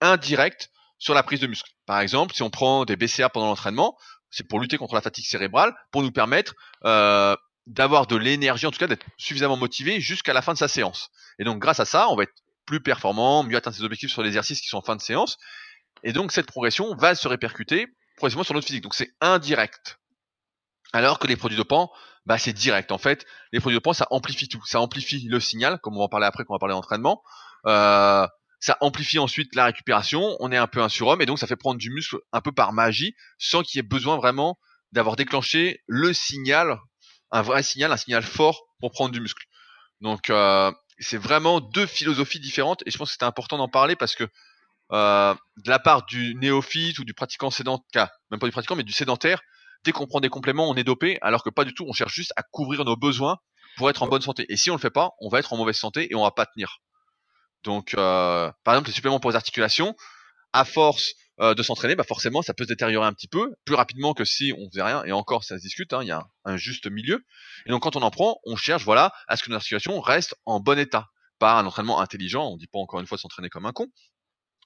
indirects sur la prise de muscle. Par exemple, si on prend des BCA pendant l'entraînement, c'est pour lutter contre la fatigue cérébrale, pour nous permettre euh, d'avoir de l'énergie, en tout cas d'être suffisamment motivé jusqu'à la fin de sa séance. Et donc grâce à ça, on va être plus performant, mieux atteindre ses objectifs sur les exercices qui sont en fin de séance. Et donc cette progression va se répercuter progressivement sur notre physique. Donc c'est indirect. Alors que les produits dopants, bah c'est direct. En fait, les produits dopants, ça amplifie tout. Ça amplifie le signal, comme on va en parler après quand on va parler d'entraînement. Euh, ça amplifie ensuite la récupération, on est un peu un surhomme et donc ça fait prendre du muscle un peu par magie sans qu'il y ait besoin vraiment d'avoir déclenché le signal, un vrai signal, un signal fort pour prendre du muscle. Donc euh, c'est vraiment deux philosophies différentes et je pense que c'était important d'en parler parce que euh, de la part du néophyte ou du pratiquant sédentaire, même pas du pratiquant mais du sédentaire, dès qu'on prend des compléments on est dopé alors que pas du tout, on cherche juste à couvrir nos besoins pour être en bonne santé. Et si on le fait pas, on va être en mauvaise santé et on va pas tenir. Donc, euh, par exemple, les suppléments pour les articulations, à force euh, de s'entraîner, bah forcément, ça peut se détériorer un petit peu plus rapidement que si on faisait rien. Et encore, ça se discute. Hein, il y a un, juste milieu. Et donc, quand on en prend, on cherche, voilà, à ce que notre articulation reste en bon état, pas un entraînement intelligent. On dit pas encore une fois s'entraîner comme un con.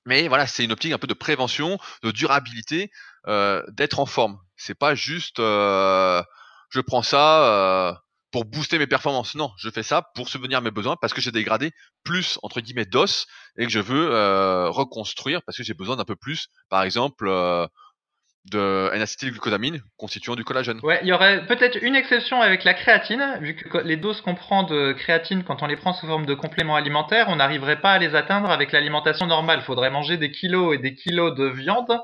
Mais voilà, c'est une optique un peu de prévention, de durabilité, euh, d'être en forme. C'est pas juste, euh, je prends ça, pour booster mes performances. Non, je fais ça pour subvenir à mes besoins parce que j'ai dégradé plus entre guillemets d'os et que je veux euh, reconstruire parce que j'ai besoin d'un peu plus, par exemple, euh, de N-acétylglucosamine constituant du collagène.
Ouais, il y aurait peut-être une exception avec la créatine, vu que les doses qu'on prend de créatine quand on les prend sous forme de compléments alimentaires, on n'arriverait pas à les atteindre avec l'alimentation normale. Il faudrait manger des kilos et des kilos de viande.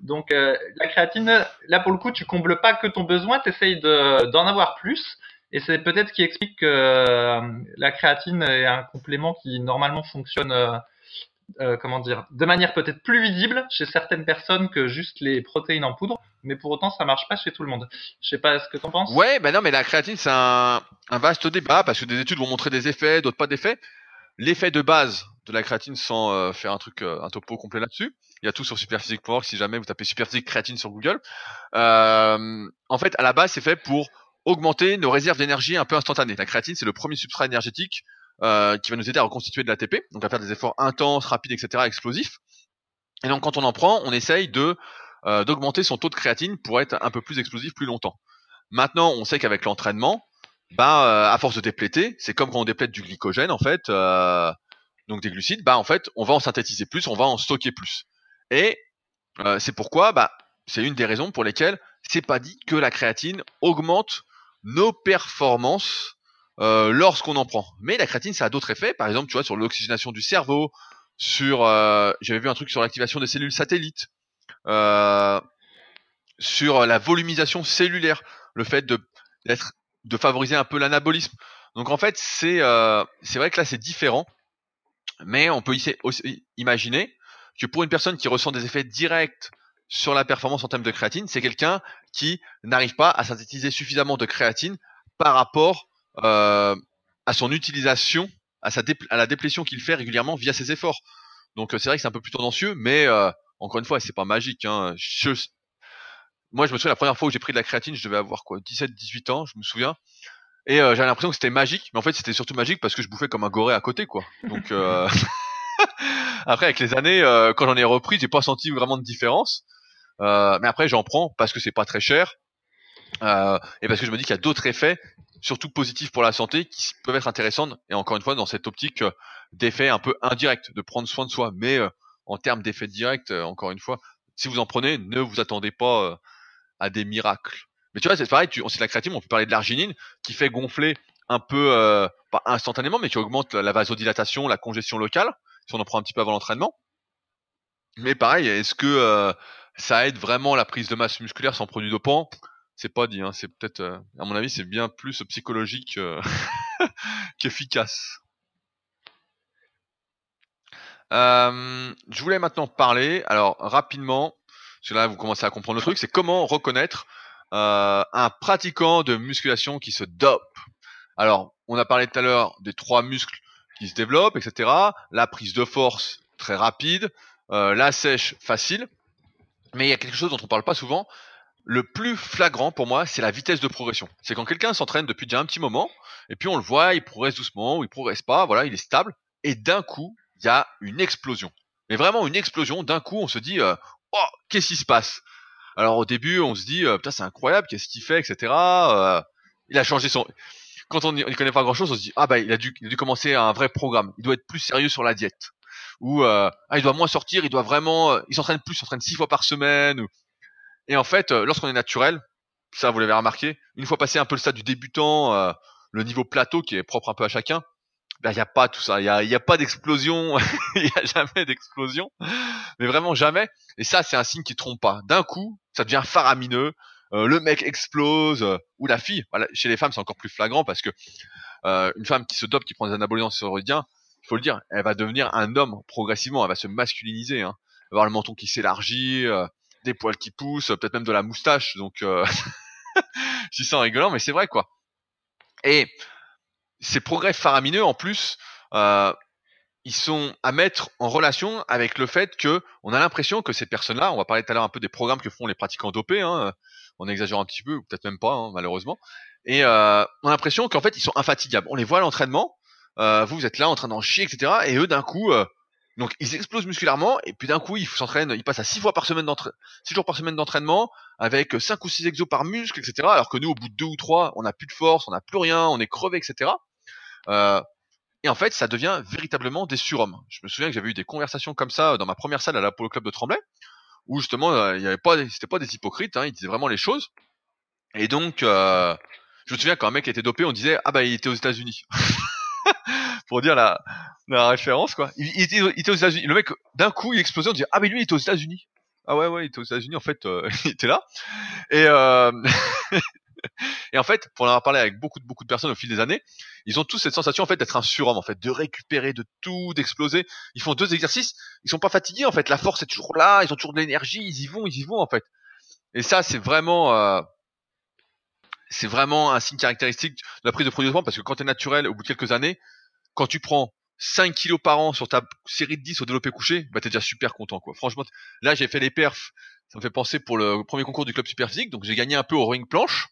Donc euh, la créatine, là pour le coup, tu combles pas que ton besoin, tu essayes d'en avoir plus. Et c'est peut-être ce qui explique que euh, la créatine est un complément qui normalement fonctionne, euh, euh, comment dire, de manière peut-être plus visible chez certaines personnes que juste les protéines en poudre, mais pour autant ça marche pas chez tout le monde. Je sais pas ce que t'en penses.
Ouais, ben non, mais la créatine c'est un, vaste débat parce que des études vont montrer des effets, d'autres pas d'effets. L'effet de base de la créatine, sans faire un truc, un topo complet là-dessus, il y a tout sur Superphysique.org si jamais vous tapez Superphysique créatine sur Google. en fait, à la base, c'est fait pour augmenter nos réserves d'énergie un peu instantanées. La créatine, c'est le premier substrat énergétique euh, qui va nous aider à reconstituer de l'ATP, donc à faire des efforts intenses, rapides, etc., explosifs. Et donc quand on en prend, on essaye de euh, d'augmenter son taux de créatine pour être un peu plus explosif plus longtemps. Maintenant, on sait qu'avec l'entraînement, bah, euh, à force de dépléter, c'est comme quand on déplète du glycogène en fait, donc des glucides, bah en fait, on va en synthétiser plus, on va en stocker plus. Et c'est pourquoi, bah, c'est une des raisons pour lesquelles c'est pas dit que la créatine augmente nos performances euh, lorsqu'on en prend. Mais la créatine, ça a d'autres effets. Par exemple, tu vois, sur l'oxygénation du cerveau, sur, euh, j'avais vu un truc sur l'activation des cellules satellites, euh, sur la volumisation cellulaire, le fait de d'être, de favoriser un peu l'anabolisme. Donc en fait, c'est euh, c'est vrai que là c'est différent, mais on peut imaginer que pour une personne qui ressent des effets directs sur la performance en termes de créatine, c'est quelqu'un qui n'arrive pas à synthétiser suffisamment de créatine par rapport euh, à son utilisation, à, sa à la déplétion qu'il fait régulièrement via ses efforts. Donc euh, c'est vrai que c'est un peu plus tendancieux, mais euh, encore une fois, c'est pas magique. Hein. Moi, je me souviens la première fois où j'ai pris de la créatine, je devais avoir quoi, 17-18 ans, je me souviens. Et euh, j'avais l'impression que c'était magique, mais en fait c'était surtout magique parce que je bouffais comme un goré à côté, quoi. Donc après, avec les années, quand j'en ai repris, j'ai pas senti vraiment de différence. Euh, mais après, j'en prends parce que c'est pas très cher euh, et parce que je me dis qu'il y a d'autres effets, surtout positifs pour la santé, qui peuvent être intéressants. Et encore une fois, dans cette optique euh, d'effets un peu indirects, de prendre soin de soi. Mais en termes d'effets directs, encore une fois, Si vous en prenez, ne vous attendez pas à des miracles. Mais tu vois, c'est pareil, tu, on sait la créatine, on peut parler de l'arginine qui fait gonfler un peu, euh, pas instantanément, mais qui augmente la vasodilatation, la congestion locale, si on en prend un petit peu avant l'entraînement. Mais pareil, est-ce que euh, ça aide vraiment la prise de masse musculaire sans produit dopant C'est pas dit, hein, c'est peut-être, euh, à mon avis, c'est bien plus psychologique qu'efficace. je voulais maintenant parler, alors rapidement, parce que là vous commencez à comprendre le truc, c'est comment reconnaître un pratiquant de musculation qui se dope. Alors, on a parlé tout à l'heure des trois muscles qui se développent, etc. La prise de force très rapide, euh, la sèche facile. Mais il y a quelque chose dont on parle pas souvent. Le plus flagrant pour moi, c'est la vitesse de progression. C'est quand quelqu'un s'entraîne depuis déjà un petit moment, et puis on le voit, il progresse doucement, ou il progresse pas, voilà, il est stable, et d'un coup, il y a une explosion. Mais vraiment une explosion, d'un coup, on se dit, euh, oh, qu'est-ce qui se passe? Alors au début, on se dit, euh, putain, c'est incroyable, qu'est-ce qu'il fait, etc. il a changé son, quand on n'y connaît pas grand chose, on se dit ah bah il a dû commencer un vrai programme. Il doit être plus sérieux sur la diète. Ou euh, ah il doit moins sortir, il doit vraiment, euh, il s'entraîne plus, il s'entraîne six fois par semaine. Et en fait, euh, lorsqu'on est naturel, ça vous l'avez remarqué, une fois passé un peu le stade du débutant, euh, le niveau plateau qui est propre un peu à chacun, ben il n'y a pas tout ça, il y a, y a pas d'explosion, il y a jamais d'explosion, mais vraiment jamais. Et ça c'est un signe qui trompe pas. D'un coup, ça devient faramineux. Le mec explose, ou la fille. Chez les femmes, c'est encore plus flagrant parce que une femme qui se dope, qui prend des anabolisants stéroïdiens, faut le dire, elle va devenir un homme progressivement, elle va se masculiniser, hein. avoir le menton qui s'élargit, des poils qui poussent, peut-être même de la moustache. Donc, euh... dis ça en rigolant, mais c'est vrai quoi. Et ces progrès faramineux, en plus, euh, ils sont à mettre en relation avec le fait que on a l'impression que ces personnes-là, on va parler tout à l'heure un peu des programmes que font les pratiquants dopés, hein, on exagère un petit peu, peut-être même pas, hein, malheureusement. Et euh, on a l'impression qu'en fait, ils sont infatigables. On les voit à l'entraînement, euh, vous, êtes là en train d'en chier, etc. Et eux, d'un coup, euh, donc ils explosent musculairement, et puis d'un coup, ils s'entraînent, ils passent à six fois par semaine d'entraînement, jours par semaine d'entraînement, avec cinq ou six exos par muscle, etc. Alors que nous, au bout de deux ou trois, on n'a plus de force, on n'a plus rien, on est crevé, etc. Euh, et en fait, ça devient véritablement des surhommes. Je me souviens que j'avais eu des conversations comme ça dans ma première salle à l'Apollo Club de Tremblay, où justement euh, il y avait pas, c'était pas des hypocrites, hein, ils disaient vraiment les choses. Et donc, euh, je me souviens quand un mec était dopé, on disait ah bah il était aux États-Unis. Pour dire la, référence quoi. Il, était, aux États-Unis. Le mec d'un coup il explosait, on disait ah mais lui il était aux États-Unis. Ah ouais ouais il était aux États-Unis en fait euh, il était là. Et euh, et en fait, pour en avoir parlé avec beaucoup de beaucoup de personnes au fil des années, ils ont tous cette sensation en fait d'être un surhomme en fait, de récupérer de tout, d'exploser. Ils font deux exercices, ils sont pas fatigués en fait, la force est toujours là, ils ont toujours de l'énergie, ils y vont, ils y vont en fait. Et ça, c'est vraiment euh, c'est vraiment un signe caractéristique de la prise de produits parce que quand tu es naturel au bout de quelques années, quand tu prends 5 kilos par an sur ta série de 10 au développé couché, bah t'es déjà super content quoi. Franchement, là j'ai fait les perfs, ça me fait penser pour le premier concours du club super physique, donc j'ai gagné un peu au rowing planche.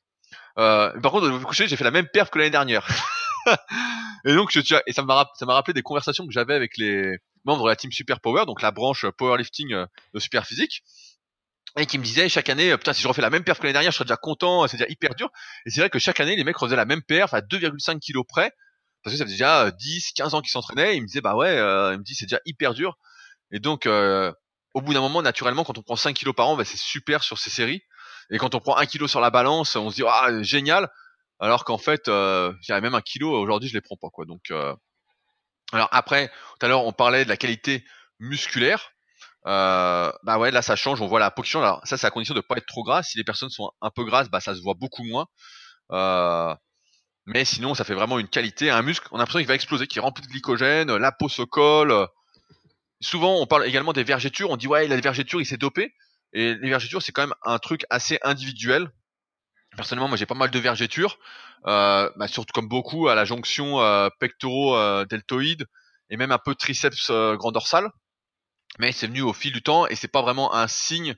Euh, par contre, au coucher, j'ai fait la même perf que l'année dernière. et donc, je, et ça m'a ça m'a rappelé des conversations que j'avais avec les membres de la team Super Power, donc la branche powerlifting euh, de Super Physique, et qui me disaient chaque année, putain, si je refais la même perf que l'année dernière, je serais déjà content, c'est déjà hyper dur. Et c'est vrai que chaque année, les mecs refaisaient la même perf à 2,5 kilos près, parce que ça faisait déjà 10, 15 ans qu'ils s'entraînaient. Ils me disaient, bah ouais, ils me disent c'est déjà hyper dur. Et donc, au bout d'un moment, naturellement, quand on prend 5 kilos par an, bah, c'est super sur ces séries. Et quand on prend un kilo sur la balance, on se dit ah génial, alors qu'en fait, euh, j'avais même un kilo aujourd'hui, je les prends pas quoi. Donc, euh... alors après, tout à l'heure on parlait de la qualité musculaire. Euh, bah ouais, là ça change, on voit la change. Alors ça, c'est à condition de pas être trop gras. Si les personnes sont un peu grasses, bah ça se voit beaucoup moins. Euh, mais sinon, ça fait vraiment une qualité. Un muscle, on a l'impression qu'il va exploser, qu'il est rempli de glycogène, la peau se colle. Souvent, on parle également des vergetures. On dit ouais, il a des vergetures, il s'est dopé. Et les vergetures, c'est quand même un truc assez individuel. Personnellement, moi j'ai pas mal de vergetures, euh, bah, surtout comme beaucoup à la jonction euh, pectoro-deltoïde et même un peu triceps euh, grand dorsal. Mais c'est venu au fil du temps et c'est pas vraiment un signe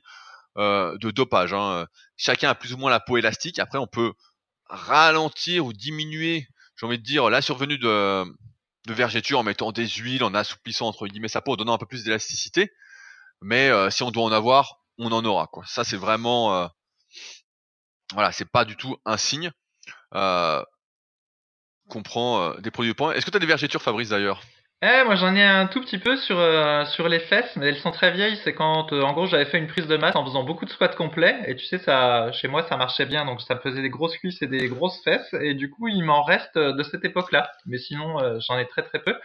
euh, de dopage. Hein. Chacun a plus ou moins la peau élastique. Après, on peut ralentir ou diminuer, j'ai envie de dire, la survenue de, de en mettant des huiles, en assouplissant entre guillemets sa peau, en donnant un peu plus d'élasticité. Mais euh, si on doit en avoir, on en aura quoi. Ça c'est vraiment euh, voilà, c'est pas du tout un signe euh, qu'on prend euh, des produits de. Est-ce que tu des vergetures Fabrice d'ailleurs?
Eh, moi j'en ai un tout petit peu sur euh, sur les fesses, mais elles sont très vieilles. C'est quand, euh, en gros, j'avais fait une prise de masse en faisant beaucoup de squats complets, et tu sais, ça, chez moi, ça marchait bien, donc ça me faisait des grosses cuisses et des grosses fesses, et du coup, il m'en reste euh, de cette époque-là. Mais sinon, j'en ai très très peu.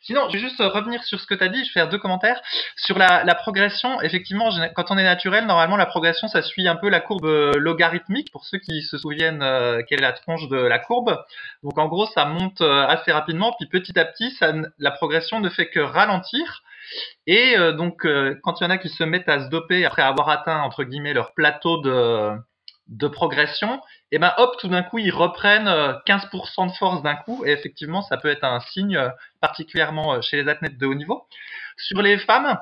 Sinon, je vais juste revenir sur ce que tu as dit. Je vais faire deux commentaires sur la, la progression. Effectivement, quand on est naturel, normalement, la progression, ça suit un peu la courbe logarithmique. Pour ceux qui se souviennent quelle est la tronche de la courbe, donc en gros, ça monte assez rapidement, puis petit à petit, ça, progression ne fait que ralentir. Et euh, donc, euh, quand il y en a qui se mettent à se doper après avoir atteint entre guillemets leur plateau de, de progression, et eh ben hop, tout d'un coup, ils reprennent 15% euh, de force d'un coup. Et effectivement, ça peut être un signe particulièrement chez les athlètes de haut niveau. Sur les femmes,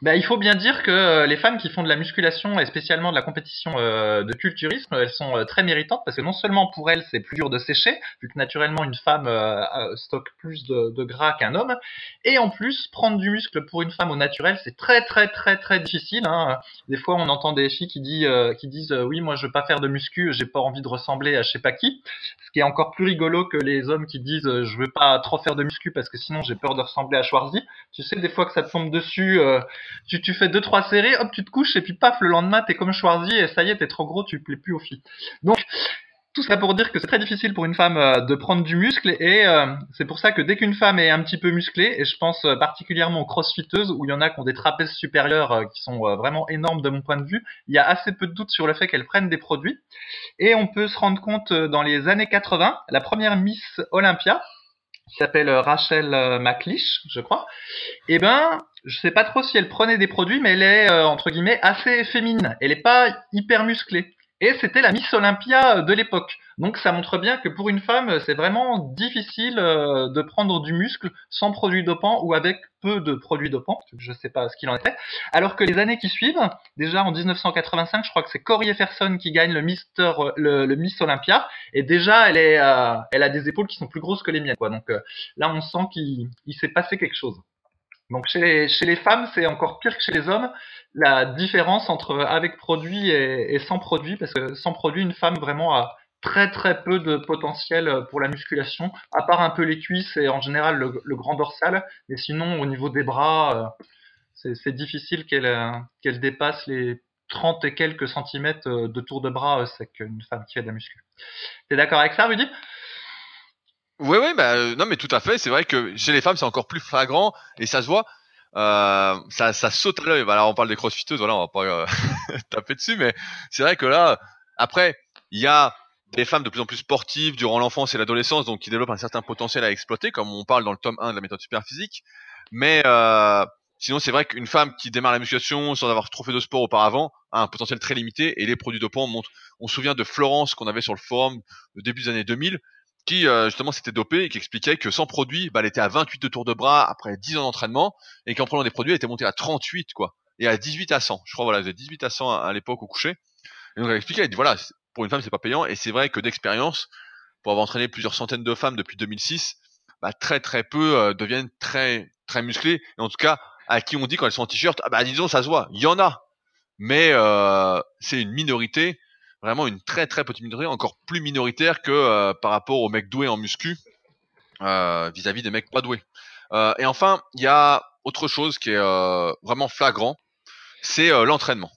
bah, il faut bien dire que euh, les femmes qui font de la musculation et spécialement de la compétition euh, de culturisme, elles sont euh, très méritantes parce que non seulement pour elles c'est plus dur de sécher, vu que naturellement une femme stocke plus de, gras qu'un homme, et en plus prendre du muscle pour une femme au naturel c'est très très très très difficile. Hein. Des fois on entend des filles qui, disent qui disent oui moi je veux pas faire de muscu, j'ai pas envie de ressembler à je sais pas qui, ce qui est encore plus rigolo que les hommes qui disent je veux pas trop faire de muscu parce que sinon j'ai peur de ressembler à Schwarzy. Tu sais des fois que ça te tombe dessus tu, fais deux trois séries, hop, tu te couches et puis paf, le lendemain t'es comme Schwarzy et ça y est, t'es trop gros, tu plais plus aux filles. Donc tout ça pour dire que c'est très difficile pour une femme euh, de prendre du muscle et euh, c'est pour ça que dès qu'une femme est un petit peu musclée, et je pense euh, particulièrement aux crossfiteuses où il y en a qui ont des trapèzes supérieurs qui sont vraiment énormes de mon point de vue, il y a assez peu de doute sur le fait qu'elles prennent des produits. Et on peut se rendre compte dans les années 80, la première Miss Olympia, s'appelle Rachel McLeish, je crois, eh ben je sais pas trop si elle prenait des produits, mais elle est euh, entre guillemets assez féminine. Elle est pas hyper musclée. Et c'était la Miss Olympia de l'époque. Donc ça montre bien que pour une femme, c'est vraiment difficile euh, de prendre du muscle sans produits dopants ou avec peu de produits dopants. Je ne sais pas ce qu'il en était. Alors que les années qui suivent, déjà en 1985, je crois que c'est Corey Efferson qui gagne le, Mister, le, Miss Olympia. Et déjà, elle, est, euh, elle a des épaules qui sont plus grosses que les miennes. Quoi. Donc là, on sent qu'il s'est passé quelque chose. Donc chez les, femmes, c'est encore pire que chez les hommes, la différence entre avec produit et, sans produit, parce que sans produit, une femme vraiment a très très peu de potentiel pour la musculation, à part un peu les cuisses et en général le, grand dorsal, mais sinon au niveau des bras, euh, c'est difficile qu'elle euh, dépasse les 30 et quelques centimètres euh, de tour de bras, c'est qu'une femme qui fait de la muscu. T'es d'accord avec ça, Rudy
oui, oui, bah, euh, non, mais tout à fait. C'est vrai que chez les femmes, c'est encore plus flagrant et ça se voit. Euh, ça, ça saute à l'œil. Voilà, on parle des crossfiteuses, voilà, on va pas euh, taper dessus, mais c'est vrai que là, après, il y a des femmes de plus en plus sportives durant l'enfance et l'adolescence, donc qui développent un certain potentiel à exploiter, comme on parle dans le tome 1 de la méthode super physique. Mais euh, sinon, c'est vrai qu'une femme qui démarre la musculation sans avoir trop fait de sport auparavant a un potentiel très limité et les produits dopants montrent. On se souvient de Florence qu'on avait sur le forum au début des années 2000 qui euh, justement s'était dopé et qui expliquait que sans produit, bah, elle était à 28 de tours de bras après 10 ans d'entraînement et qu'en prenant des produits, elle était montée à 38 quoi et à 18 à 100. Je crois voilà, elle faisait 18 à 100 à, l'époque au coucher. Et donc elle expliquait, elle dit voilà, pour une femme c'est pas payant et c'est vrai que d'expérience, pour avoir entraîné plusieurs centaines de femmes depuis 2006, bah, très très peu euh, deviennent très très musclées et en tout cas à qui on dit quand elles sont en t-shirt, ah bah disons ça se voit, il y en a, mais euh, c'est une minorité vraiment une très très petite minorité, encore plus minoritaire que euh, par rapport aux mecs doués en muscu euh, vis-à-vis des mecs pas doués. Euh, et enfin, il y a autre chose qui est vraiment flagrant, c'est l'entraînement.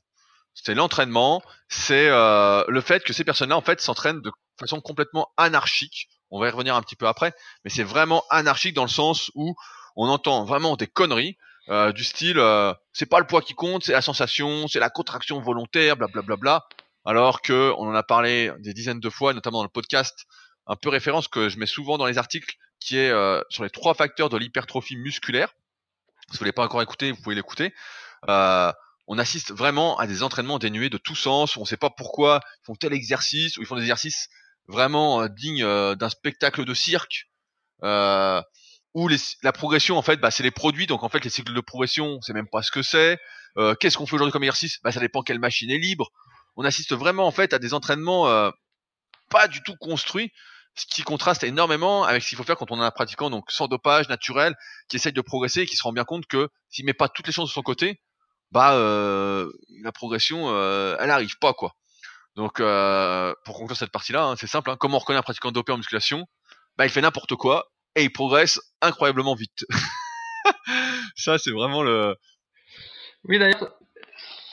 C'est l'entraînement, c'est le fait que ces personnes-là en fait s'entraînent de façon complètement anarchique. On va y revenir un petit peu après, mais c'est vraiment anarchique dans le sens où on entend vraiment des conneries. du style c'est pas le poids qui compte, c'est la sensation, c'est la contraction volontaire, blablabla. Bla, bla, bla alors que on en a parlé des dizaines de fois, notamment dans le podcast, un peu référence que je mets souvent dans les articles, qui est euh, sur les trois facteurs de l'hypertrophie musculaire. Si vous ne l'avez pas encore écouté, vous pouvez l'écouter. Euh, on assiste vraiment à des entraînements dénués de tout sens, où on ne sait pas pourquoi ils font tel exercice, ou ils font des exercices vraiment euh, dignes d'un spectacle de cirque, où la progression, en fait, bah, c'est les produits, donc en fait les cycles de progression, on sait même pas ce que c'est. Qu'est-ce qu'on fait aujourd'hui comme exercice? Bah, Ça dépend quelle machine est libre on assiste vraiment en fait à des entraînements euh, pas du tout construits, ce qui contraste énormément avec ce qu'il faut faire quand on a un pratiquant donc sans dopage, naturel, qui essaye de progresser et qui se rend bien compte que s'il met pas toutes les chances de son côté, bah euh, la progression euh, elle arrive pas quoi. Donc pour conclure cette partie-là, hein, c'est simple. Hein, comment on reconnaît un pratiquant dopé en musculation? Bah il fait n'importe quoi et il progresse incroyablement vite. ça, c'est vraiment le.
Oui, d'ailleurs,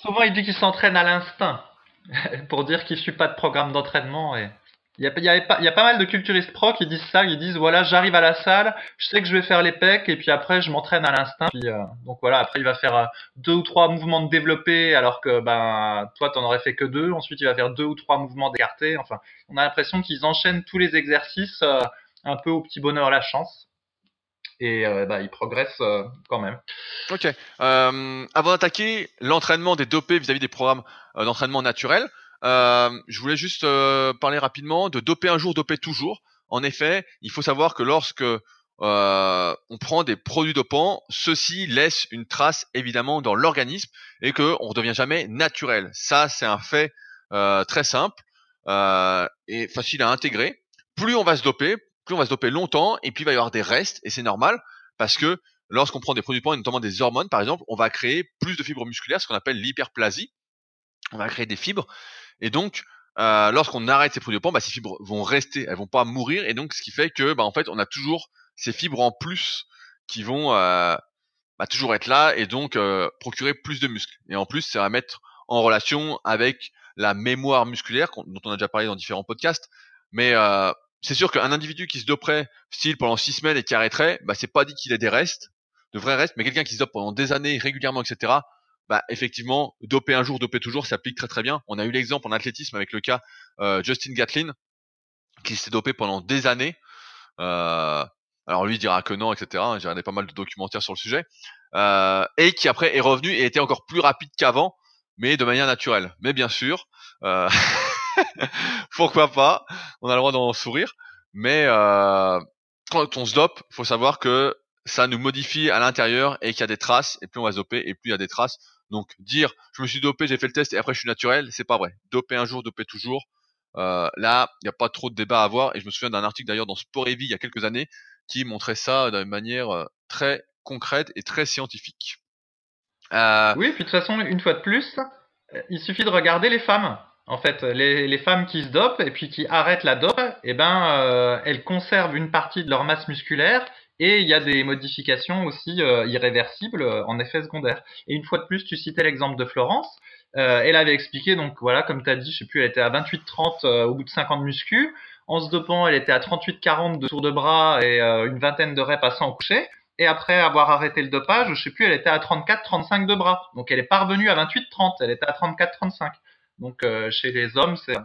souvent il dit qu'il s'entraîne à l'instinct pour dire qu'il suit pas de programme d'entraînement et. Il y, a, il, y a pas, il y a pas mal de culturistes pro qui disent ça, ils disent voilà j'arrive à la salle, je sais que je vais faire les pecs et puis après je m'entraîne à l'instinct. Euh, donc voilà après il va faire euh, deux ou trois mouvements de développé alors que ben toi t'en aurais fait que deux. Ensuite il va faire deux ou trois mouvements d'écarté. Enfin on a l'impression qu'ils enchaînent tous les exercices euh, un peu au petit bonheur la chance et euh, bah, ils progressent quand même.
Ok. Euh, avant d'attaquer l'entraînement des dopés vis-à-vis des programmes d'entraînement naturels, euh, je voulais juste euh, parler rapidement de doper un jour, doper toujours. En effet, il faut savoir que lorsque euh, on prend des produits dopants, ceux-ci laissent une trace évidemment dans l'organisme et que on ne devient jamais naturel. Ça, c'est un fait très simple et facile à intégrer. Plus on va se doper, on va se doper longtemps et puis il va y avoir des restes et c'est normal parce que lorsqu'on prend des produits dopants, notamment des hormones par exemple, on va créer plus de fibres musculaires, ce qu'on appelle l'hyperplasie. On va créer des fibres et donc, euh, lorsqu'on arrête ces produits dopants, bah, ces fibres vont rester, elles vont pas mourir. Et donc, ce qui fait que, bah, en fait, on a toujours ces fibres en plus qui vont euh, bah, toujours être là et donc euh, procurer plus de muscles. Et en plus, ça va mettre en relation avec la mémoire musculaire dont on a déjà parlé dans différents podcasts. Mais c'est sûr qu'un individu qui se doperait style pendant six semaines et qui arrêterait, bah, c'est pas dit qu'il ait des restes, de vrais restes, mais quelqu'un qui se dope pendant des années régulièrement, etc bah, effectivement, doper un jour, doper toujours, ça applique très très bien. On a eu l'exemple en athlétisme avec le cas euh, Justin Gatlin, qui s'est dopé pendant des années. Euh, alors lui dira que non, etc. J'ai regardé pas mal de documentaires sur le sujet. Euh, et qui après est revenu et était encore plus rapide qu'avant, mais de manière naturelle. Mais bien sûr, euh, pourquoi pas On a le droit d'en sourire. Mais euh, quand on se dope, faut savoir que ça nous modifie à l'intérieur et qu'il y a des traces, et plus on va se doper, et plus il y a des traces. Donc dire je me suis dopé, j'ai fait le test et après je suis naturel, c'est pas vrai. Doper un jour, doper toujours. Euh, là, il n'y a pas trop de débat à avoir. Et je me souviens d'un article d'ailleurs dans Sport et Vie il y a quelques années qui montrait ça d'une manière euh, très concrète et très scientifique.
Euh... Oui, puis de toute façon, une fois de plus, il suffit de regarder les femmes. En fait, les, femmes qui se dopent et puis qui arrêtent la dope, eh ben, euh, elles conservent une partie de leur masse musculaire et il y a des modifications aussi euh, irréversibles euh, en effet secondaire. Et une fois de plus, tu citais l'exemple de Florence. Elle avait expliqué, donc voilà, comme tu as dit, je sais plus, elle était à 28-30 au bout de 50 muscu. En se dopant, elle était à 38-40 de tour de bras et une vingtaine de reps passant au coucher. Et après avoir arrêté le dopage, je sais plus, elle était à 34-35 de bras. Donc elle est parvenue à 28-30, elle était à 34-35. Donc chez les hommes, c'est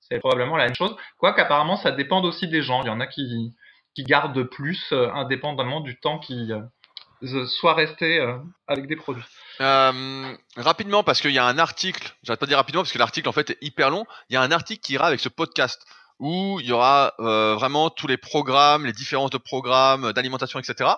c'est probablement la même chose. Quoique apparemment, ça dépend aussi des gens. Il y en a qui qui gardent plus, euh, indépendamment du temps qui euh, soit resté euh, avec des produits.
rapidement, parce qu'il y a un article, j'arrête pas de dire rapidement parce que l'article en fait est hyper long, il y a un article qui ira avec ce podcast où il y aura vraiment tous les programmes, les différences de programmes, d'alimentation, etc.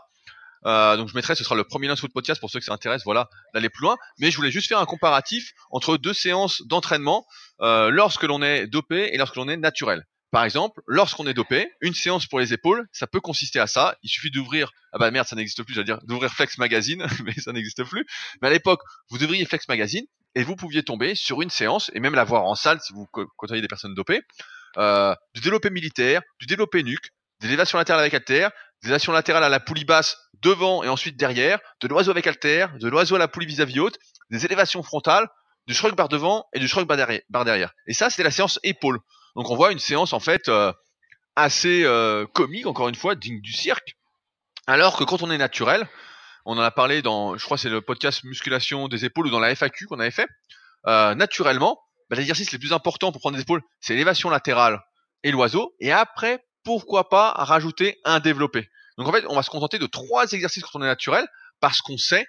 donc je mettrai, ce sera le premier lien sous podcast pour ceux qui s'intéressent, voilà, d'aller plus loin. Mais je voulais juste faire un comparatif entre deux séances d'entraînement lorsque l'on est dopé et lorsque l'on est naturel. Par exemple, lorsqu'on est dopé, une séance pour les épaules, ça peut consister à ça. Il suffit d'ouvrir, ah bah merde, ça n'existe plus, j'allais dire, d'ouvrir Flex Magazine, mais ça n'existe plus. Mais à l'époque, vous devriez Flex Magazine et vous pouviez tomber sur une séance et même la voir en salle si vous côtoyez des personnes dopées, euh, du développé militaire, du développé nuque, des élévations latérales avec haltère, des élévations latérales à la poulie basse devant et ensuite derrière, de l'oiseau avec haltère, de l'oiseau à la poulie vis-à-vis haute, des élévations frontales, du shrug barre devant et du shrug barre derrière. Et ça, c'était la séance épaule. Donc on voit une séance en fait euh, assez euh, comique, encore une fois, digne du cirque. Alors que quand on est naturel, on en a parlé dans, je crois c'est le podcast musculation des épaules ou dans la FAQ qu'on avait fait, euh, naturellement, bah, l'exercice le plus important pour prendre des épaules, c'est l'élévation latérale et l'oiseau, et après, pourquoi pas rajouter un développé. Donc en fait, on va se contenter de trois exercices quand on est naturel, parce qu'on sait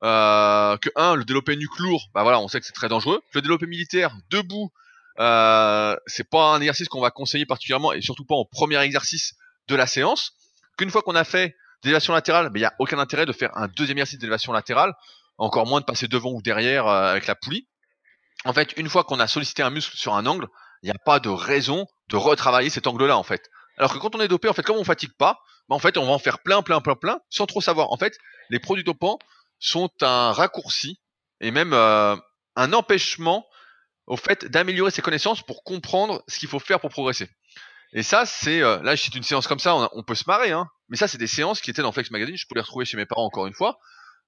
que un, le développé nuque lourd, bah voilà, on sait que c'est très dangereux. Le développé militaire debout, euh, c'est pas un exercice qu'on va conseiller particulièrement et surtout pas en premier exercice de la séance. Qu'une fois qu'on a fait d'élévation latérale, il n'y a aucun intérêt de faire un deuxième exercice d'élévation latérale, encore moins de passer devant ou derrière euh, avec la poulie. En fait, une fois qu'on a sollicité un muscle sur un angle, il n'y a pas de raison de retravailler cet angle-là en fait. Alors que quand on est dopé, en fait, comme on fatigue pas, bah, en fait, on va en faire plein, plein, plein, plein, sans trop savoir. En fait, les produits dopants sont un raccourci et même euh, un empêchement au fait d'améliorer ses connaissances pour comprendre ce qu'il faut faire pour progresser. Et ça, c'est euh, là, c'est une séance comme ça, on, peut se marrer, hein. Mais ça, c'est des séances qui étaient dans Flex Magazine. Je peux les retrouver chez mes parents encore une fois.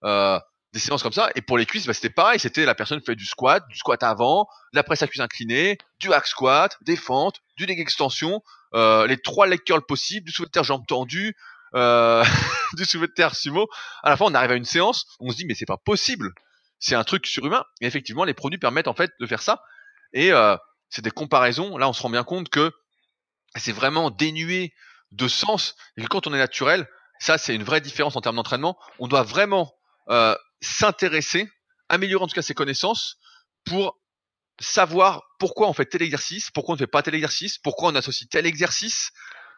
Euh, des séances comme ça. Et pour les cuisses, bah, c'était pareil. C'était la personne fait du squat, du squat avant, de la presse à cuisse inclinée, du hack squat, des fentes, du leg extension, euh, les trois leg curls possibles, du soulevé de terre jambes tendues, euh, du soulevé de terre sumo. À la fin, on arrive à une séance, on se dit mais c'est pas possible. C'est un truc surhumain. Et effectivement, les produits permettent en fait de faire ça. Et euh, c'est des comparaisons. Là, on se rend bien compte que c'est vraiment dénué de sens et que quand on est naturel, ça c'est une vraie différence en termes d'entraînement. On doit vraiment euh, s'intéresser, améliorer en tout cas ses connaissances pour savoir pourquoi on fait tel exercice, pourquoi on ne fait pas tel exercice, pourquoi on associe tel exercice,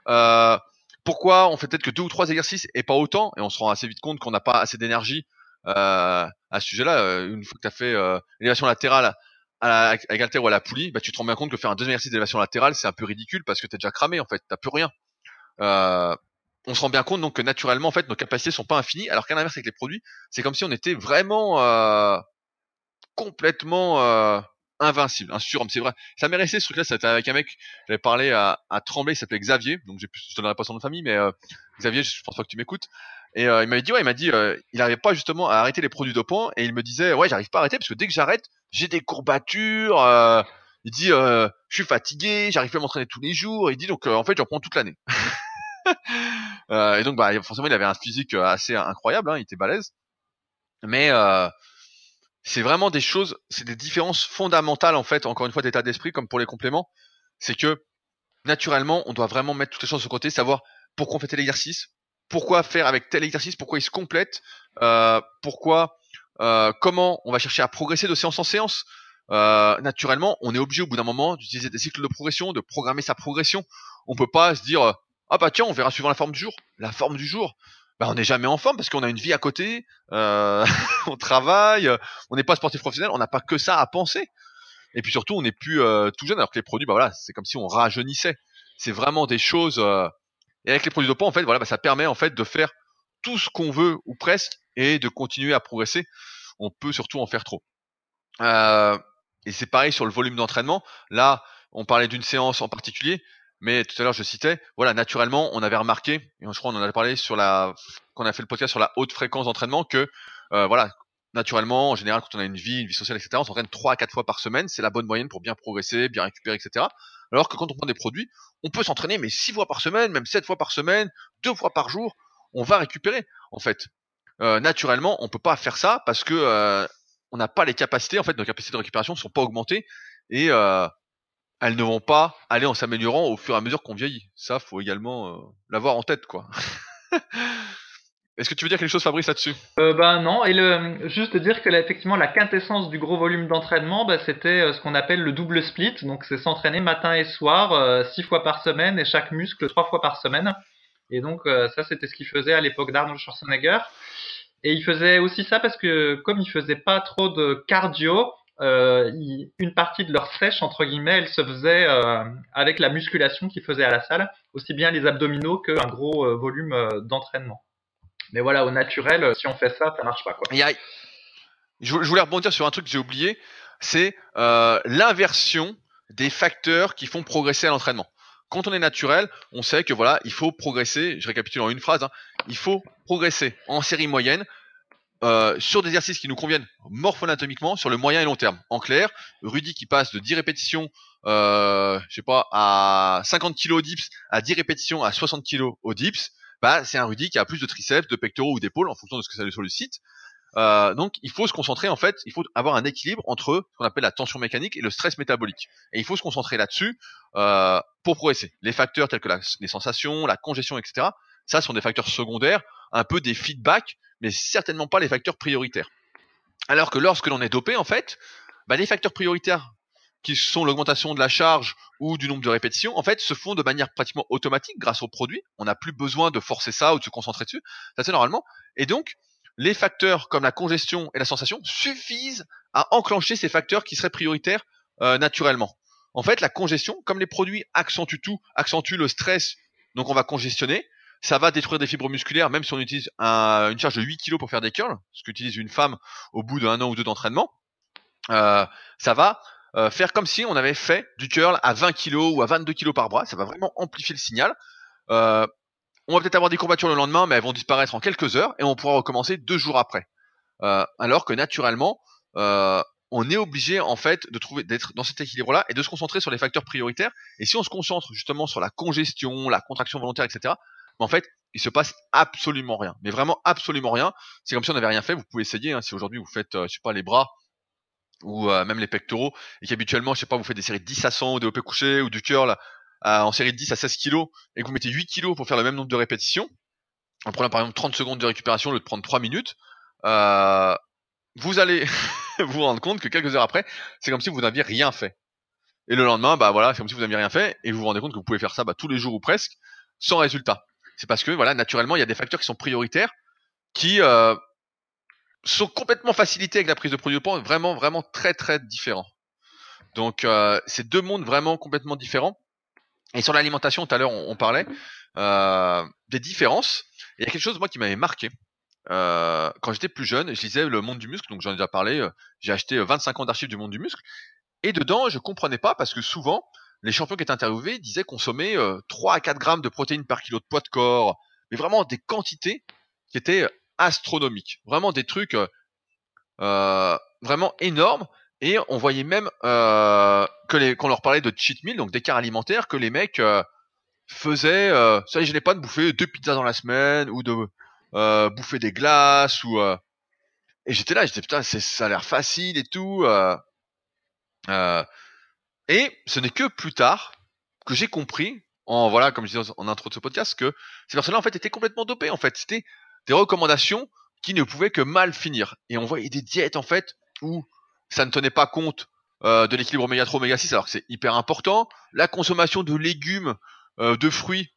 euh, pourquoi on fait peut-être que deux ou trois exercices et pas autant, et on se rend assez vite compte qu'on n'a pas assez d'énergie euh, à ce sujet-là. Euh, une fois que tu as fait euh, l'élévation latérale à la, avec halter ou à la poulie, bah, tu te rends bien compte que faire un deuxième exercice d'élévation latérale, c'est un peu ridicule parce que tu es déjà cramé en fait, t'as plus rien. Euh, on se rend bien compte donc que naturellement en fait nos capacités sont pas infinies, alors qu'à l'inverse avec les produits, c'est comme si on était vraiment euh, complètement euh, invincible, un surhomme. C'est vrai. Ça m'est resté ce truc-là. C'était avec un mec. J'avais parlé à, à Tremblay, il s'appelait Xavier. Donc je donnerai pas son nom de famille, mais euh, Xavier, je pense pas que tu m'écoutes. Et euh, il m'avait dit ouais, il m'a dit euh, il n'arrivait pas justement à arrêter les produits dopants et il me disait ouais, j'arrive pas à arrêter parce que dès que j'arrête, j'ai des courbatures. euh, il dit je suis fatigué, j'arrive pas à m'entraîner tous les jours. Il dit donc en fait j'en prends toute l'année. Euh, et donc bah forcément il avait un physique euh, assez incroyable, hein, il était balèze. Mais euh, c'est vraiment des choses, c'est des différences fondamentales en fait, encore une fois d'état d'esprit comme pour les compléments, c'est que naturellement on doit vraiment mettre toutes les choses de côté, savoir pourquoi on fait tel exercice, pourquoi faire avec tel exercice, pourquoi il se complète, pourquoi, comment on va chercher à progresser de séance en séance. Naturellement, on est obligé au bout d'un moment d'utiliser des cycles de progression, de programmer sa progression. On peut pas se dire ah bah tiens on verra suivant la forme du jour. La forme du jour, bah on n'est jamais en forme parce qu'on a une vie à côté, euh, on travaille, on n'est pas sportif professionnel, on n'a pas que ça à penser. Et puis surtout on n'est plus euh, tout jeune alors que les produits bah voilà c'est comme si on rajeunissait. C'est vraiment des choses euh, et avec les produits dopants en fait voilà bah, ça permet en fait de faire tout ce qu'on veut ou presque et de continuer à progresser. On peut surtout en faire trop. Et c'est pareil sur le volume d'entraînement. Là, on parlait d'une séance en particulier, mais tout à l'heure je citais, voilà, naturellement, on avait remarqué, et je crois on en a parlé sur la, quand on a fait le podcast sur la haute fréquence d'entraînement, que euh, voilà, naturellement, en général, quand on a une vie, une vie sociale, etc., on s'entraîne 3 à 4 fois par semaine, c'est la bonne moyenne pour bien progresser, bien récupérer, etc. Alors que quand on prend des produits, on peut s'entraîner mais 6 fois par semaine, même 7 fois par semaine, 2 fois par jour, on va récupérer, en fait. Euh, naturellement, on peut pas faire ça parce que euh, on n'a pas les capacités, en fait, nos capacités de récupération ne sont pas augmentées et elles ne vont pas aller en s'améliorant au fur et à mesure qu'on vieillit. Ça, faut également euh, l'avoir en tête, quoi. Est-ce que tu veux dire quelque chose, Fabrice, là-dessus?
Ben non, et juste dire que effectivement la quintessence du gros volume d'entraînement, bah, c'était euh, ce qu'on appelle le double split, donc c'est s'entraîner matin et soir, six fois par semaine et chaque muscle trois fois par semaine. Et donc ça c'était ce qu'il faisait à l'époque d'Arnold Schwarzenegger. Et il faisait aussi ça parce que comme il faisait pas trop de cardio, euh, une partie de leur sèche entre guillemets, elle se faisait euh, avec la musculation qu'il faisait à la salle, aussi bien les abdominaux qu'un gros euh, volume d'entraînement. Mais voilà, au naturel, si on fait ça, ça marche pas quoi.
Je, voulais rebondir sur un truc que j'ai oublié, c'est l'inversion des facteurs qui font progresser à l'entraînement. Quand on est naturel, on sait que voilà, il faut progresser. Je récapitule en une phrase. hein, il faut progresser en série moyenne euh, sur des exercices qui nous conviennent morpho-anatomiquement sur le moyen et long terme. En clair, Rudy qui passe de 10 répétitions, euh, je sais pas, à 50 kg au dips, à 10 répétitions à 60 kg au dips, bah c'est un Rudy qui a plus de triceps, de pectoraux ou d'épaules en fonction de ce que ça lui sollicite. Euh, donc il faut se concentrer en fait, il faut avoir un équilibre entre ce qu'on appelle la tension mécanique et le stress métabolique. Et il faut se concentrer là-dessus euh, pour progresser. Les facteurs tels que les sensations, la congestion, etc. Ça sont des facteurs secondaires, un peu des feedbacks, mais certainement pas les facteurs prioritaires. Alors que lorsque l'on est dopé, en fait, bah, les facteurs prioritaires qui sont l'augmentation de la charge ou du nombre de répétitions, en fait, se font de manière pratiquement automatique grâce au produit. On n'a plus besoin de forcer ça ou de se concentrer dessus. Ça c'est normalement. Et donc, les facteurs comme la congestion et la sensation suffisent à enclencher ces facteurs qui seraient prioritaires euh, naturellement. En fait, la congestion, comme les produits accentuent tout, accentuent le stress, donc on va congestionner, ça va détruire des fibres musculaires, même si on utilise un- une charge de 8 kg pour faire des curls, ce qu'utilise une femme au bout d'un an ou deux d'entraînement. Euh, ça va euh, faire comme si on avait fait du curl à 20 kg ou à 22 kg par bras. Ça va vraiment amplifier le signal. Euh, on va peut-être avoir des courbatures le lendemain, mais elles vont disparaître en quelques heures et on pourra recommencer deux jours après. Euh, alors que naturellement, euh, on est obligé en fait de trouver d'être dans cet équilibre-là et de se concentrer sur les facteurs prioritaires. Et si on se concentre justement sur la congestion, la contraction volontaire, etc., en fait, il se passe absolument rien. Mais vraiment absolument rien. C'est comme si on n'avait rien fait. Vous pouvez essayer. Hein, si aujourd'hui vous faites, euh, je sais pas, les bras ou euh, même les pectoraux et qu'habituellement, je sais pas, vous faites des séries de 10 à 100 ou des OP couché ou du curl en série de 10 à 16 kilos et que vous mettez 8 kilos pour faire le même nombre de répétitions, en prenant par exemple 30 secondes de récupération au lieu de prendre 3 minutes, euh, vous allez vous rendre compte que quelques heures après, c'est comme si vous n'aviez rien fait. Et le lendemain, bah voilà, c'est comme si vous n'aviez rien fait, et vous vous rendez compte que vous pouvez faire ça bah, tous les jours ou presque, sans résultat. C'est parce que voilà, naturellement, il y a des facteurs qui sont prioritaires, qui euh, sont complètement facilités avec la prise de produits de poids, vraiment, vraiment très, très différents. Donc, euh, c'est deux mondes vraiment complètement différents. Et sur l'alimentation, tout à l'heure, on, parlait euh, des différences. il y a quelque chose moi qui m'avait marqué. Quand j'étais plus jeune, je lisais Le Monde du Muscle, donc j'en ai déjà parlé. J'ai acheté 25 ans d'archives du Monde du Muscle. Et dedans, je comprenais pas parce que souvent, les champions qui étaient interviewés disaient consommer 3 à 4 grammes de protéines par kilo de poids de corps, mais vraiment des quantités qui étaient astronomiques. Vraiment des trucs vraiment énormes. Et on voyait même euh, que leur parlait de cheat meal, donc d'écart alimentaire, que les mecs euh, faisaient. Euh, ça, n'ai pas de bouffer deux pizzas dans la semaine ou de euh, bouffer des glaces ou. Euh, et j'étais là, j'étais putain, ça a l'air facile et tout. Et ce n'est que plus tard que j'ai compris, voilà, comme je disais en intro de ce podcast, que ces personnes-là en fait étaient complètement dopées. En fait, c'était des recommandations qui ne pouvaient que mal finir. Et on voyait des diètes en fait où ça ne tenait pas compte euh, de l'équilibre oméga 3 oméga 6 alors que c'est hyper important. La consommation de légumes, euh, de fruits,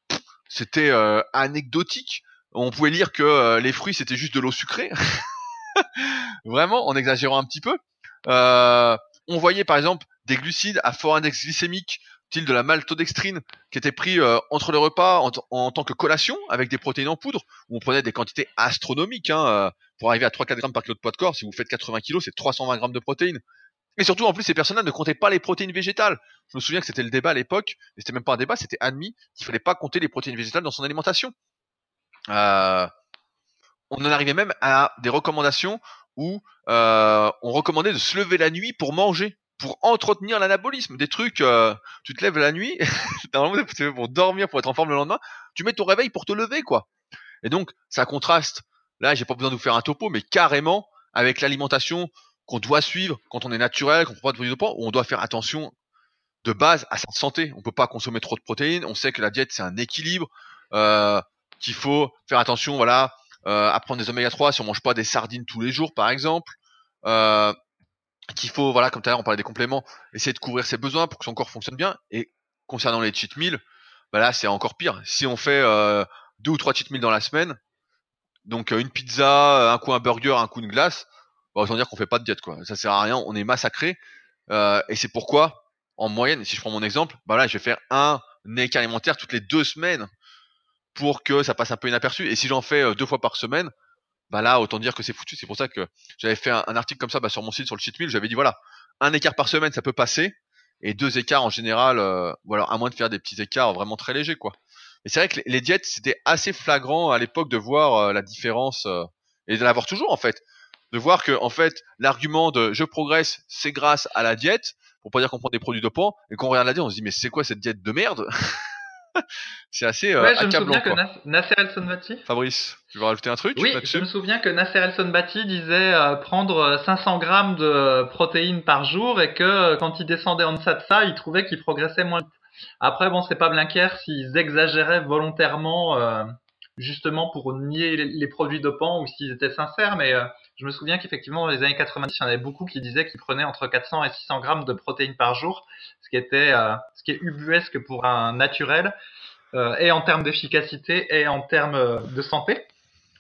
c'était euh, anecdotique. On pouvait lire que les fruits c'était juste de l'eau sucrée. Vraiment, en exagérant un petit peu. on voyait par exemple des glucides à fort index glycémique, de la maltodextrine, qui était pris entre les repas en, tant que collation avec des protéines en poudre, où on prenait des quantités astronomiques. Hein, pour arriver à 3-4 grammes par kilo de poids de corps, si vous faites 80 kg, c'est 320 grammes de protéines. Et surtout, en plus, ces personnes-là ne comptaient pas les protéines végétales. Je me souviens que c'était le débat à l'époque, et c'était même pas un débat, c'était admis qu'il fallait pas compter les protéines végétales dans son alimentation. Euh, on en arrivait même à des recommandations où euh, on recommandait de se lever la nuit pour manger, pour entretenir l'anabolisme. Des trucs, euh, tu te lèves la nuit, normalement pour dormir, pour être en forme le lendemain, tu mets ton réveil pour te lever, quoi. Et donc, ça contraste Là, j'ai pas besoin de vous faire un topo, mais carrément avec l'alimentation qu'on doit suivre quand on est naturel, qu'on prend pas de produits poids, on doit faire attention de base à sa santé. On peut pas consommer trop de protéines. On sait que la diète c'est un équilibre, euh, qu'il faut faire attention, voilà, euh, à prendre des oméga 3 si on mange pas des sardines tous les jours, par exemple. Euh, qu'il faut, voilà, comme tout à l'heure on parlait des compléments, essayer de couvrir ses besoins pour que son corps fonctionne bien. Et concernant les cheat meals, bah là c'est encore pire. Si on fait euh, deux ou trois cheat meals dans la semaine, donc euh, une pizza, euh, un coup un burger, un coup une glace, bah, autant dire qu'on fait pas de diète quoi. Ça sert à rien, on est massacré. Et c'est pourquoi, en moyenne, si je prends mon exemple, bah là je vais faire un écart alimentaire toutes les deux semaines pour que ça passe un peu inaperçu. Et si j'en fais deux fois par semaine, bah là autant dire que c'est foutu. C'est pour ça que j'avais fait un, article comme ça bah, sur mon site sur le cheat meal. J'avais dit voilà, un écart par semaine ça peut passer et deux écarts en général, voilà, à moins de faire des petits écarts vraiment très légers quoi. Et c'est vrai que les diètes, c'était assez flagrant à l'époque de voir euh, la différence euh, et de l'avoir toujours en fait, de voir que en fait l'argument de je progresse, c'est grâce à la diète, pour pas dire qu'on prend des produits dopants, et qu'on regarde la diète, on se dit mais c'est quoi cette diète de merde? C'est assez euh,
ouais, je me souviens que Nasser El Sonbati.
Fabrice, tu veux rajouter un truc?
Oui, je me souviens que Nasser El Sonbati disait prendre 500 grammes de protéines par jour et que quand il descendait en deçà de ça, il trouvait qu'il progressait moins. Après, bon, c'est pas Blinker s'ils exagéraient volontairement, euh, justement pour nier les, produits dopants ou s'ils étaient sincères, mais euh, je me souviens qu'effectivement, dans les années 90, il y en avait beaucoup qui disaient qu'ils prenaient entre 400 et 600 grammes de protéines par jour, ce qui était, euh, ce qui est ubuesque pour un naturel, et en termes d'efficacité et en termes de santé.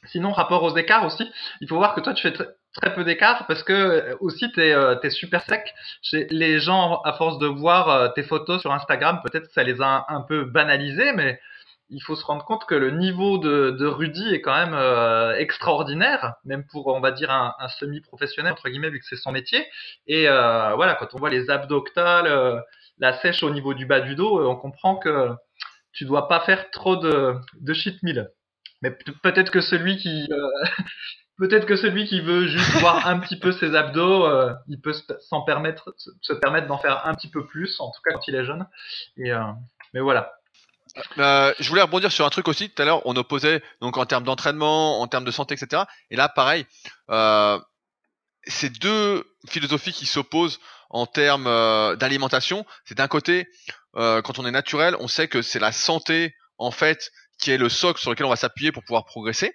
Sinon, rapport aux écarts aussi, il faut voir que toi, tu fais très peu d'écart parce que euh, aussi tu es, euh, super sec. Les gens, à force de voir euh, tes photos sur Instagram, peut-être que ça les a un, peu banalisés, mais il faut se rendre compte que le niveau de, Rudy est quand même extraordinaire, même pour, on va dire, un, semi-professionnel, entre guillemets, vu que c'est son métier. Et voilà, quand on voit les abdominales, la sèche au niveau du bas du dos, on comprend que tu dois pas faire trop de, de cheat meal. Mais peut-être que celui qui euh, peut-être que celui qui veut juste voir un petit peu ses abdos, euh, il peut s'en permettre se permettre d'en faire un petit peu plus, en tout cas quand il est jeune. Et euh, mais voilà.
Je voulais rebondir sur un truc aussi. Tout à l'heure, on opposait donc en termes d'entraînement, en termes de santé, etc. Et là, pareil, c'est deux philosophies qui s'opposent en termes d'alimentation. C'est d'un côté, quand on est naturel, on sait que c'est la santé en fait qui est le socle sur lequel on va s'appuyer pour pouvoir progresser.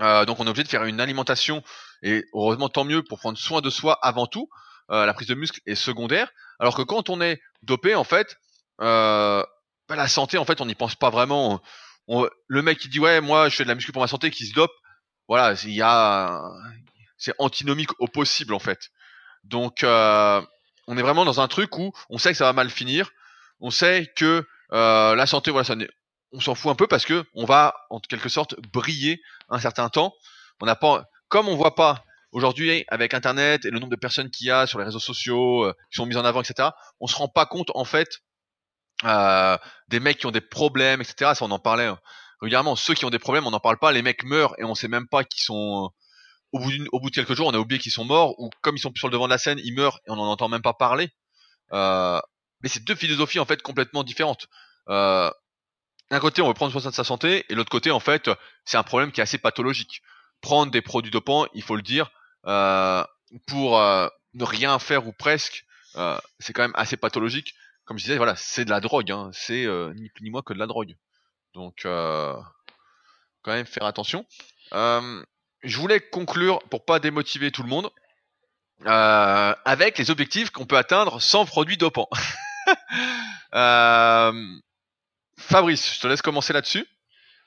Euh, donc on est obligé de faire une alimentation et heureusement tant mieux pour prendre soin de soi avant tout. Euh, la prise de muscle est secondaire. Alors que quand on est dopé, en fait, euh, la santé, en fait, on n'y pense pas vraiment. le mec qui dit ouais, moi je fais de la muscu pour ma santé, qui se dope, voilà, il y a, c'est antinomique au possible en fait. Donc on est vraiment dans un truc où on sait que ça va mal finir. On sait que la santé, voilà, on s'en fout un peu parce que on va en quelque sorte briller un certain temps. On n'a pas, comme on voit pas aujourd'hui avec Internet et le nombre de personnes qu'il y a sur les réseaux sociaux euh, qui sont mises en avant, etc. On se rend pas compte en fait euh, des mecs qui ont des problèmes, etc. Ça on en parlait hein. régulièrement. Ceux qui ont des problèmes, on n'en parle pas. Les mecs meurent et on sait même pas qu'ils sont au bout, au bout de quelques jours, on a oublié qu'ils sont morts ou comme ils sont sur le devant de la scène, ils meurent et on n'en entend même pas parler. Euh, mais c'est deux philosophies en fait complètement différentes. Euh, d'un côté, on veut prendre soin de sa santé, et l'autre côté, en fait, c'est un problème qui est assez pathologique. Prendre des produits dopants, il faut le dire, euh, pour euh, ne rien faire ou presque, euh, c'est quand même assez pathologique. Comme je disais, voilà, c'est de la drogue, hein. c'est ni plus ni moins que de la drogue. Donc, quand même faire attention. je voulais conclure pour pas démotiver tout le monde. avec les objectifs qu'on peut atteindre sans produits dopants. euh, Fabrice, je te laisse commencer là-dessus.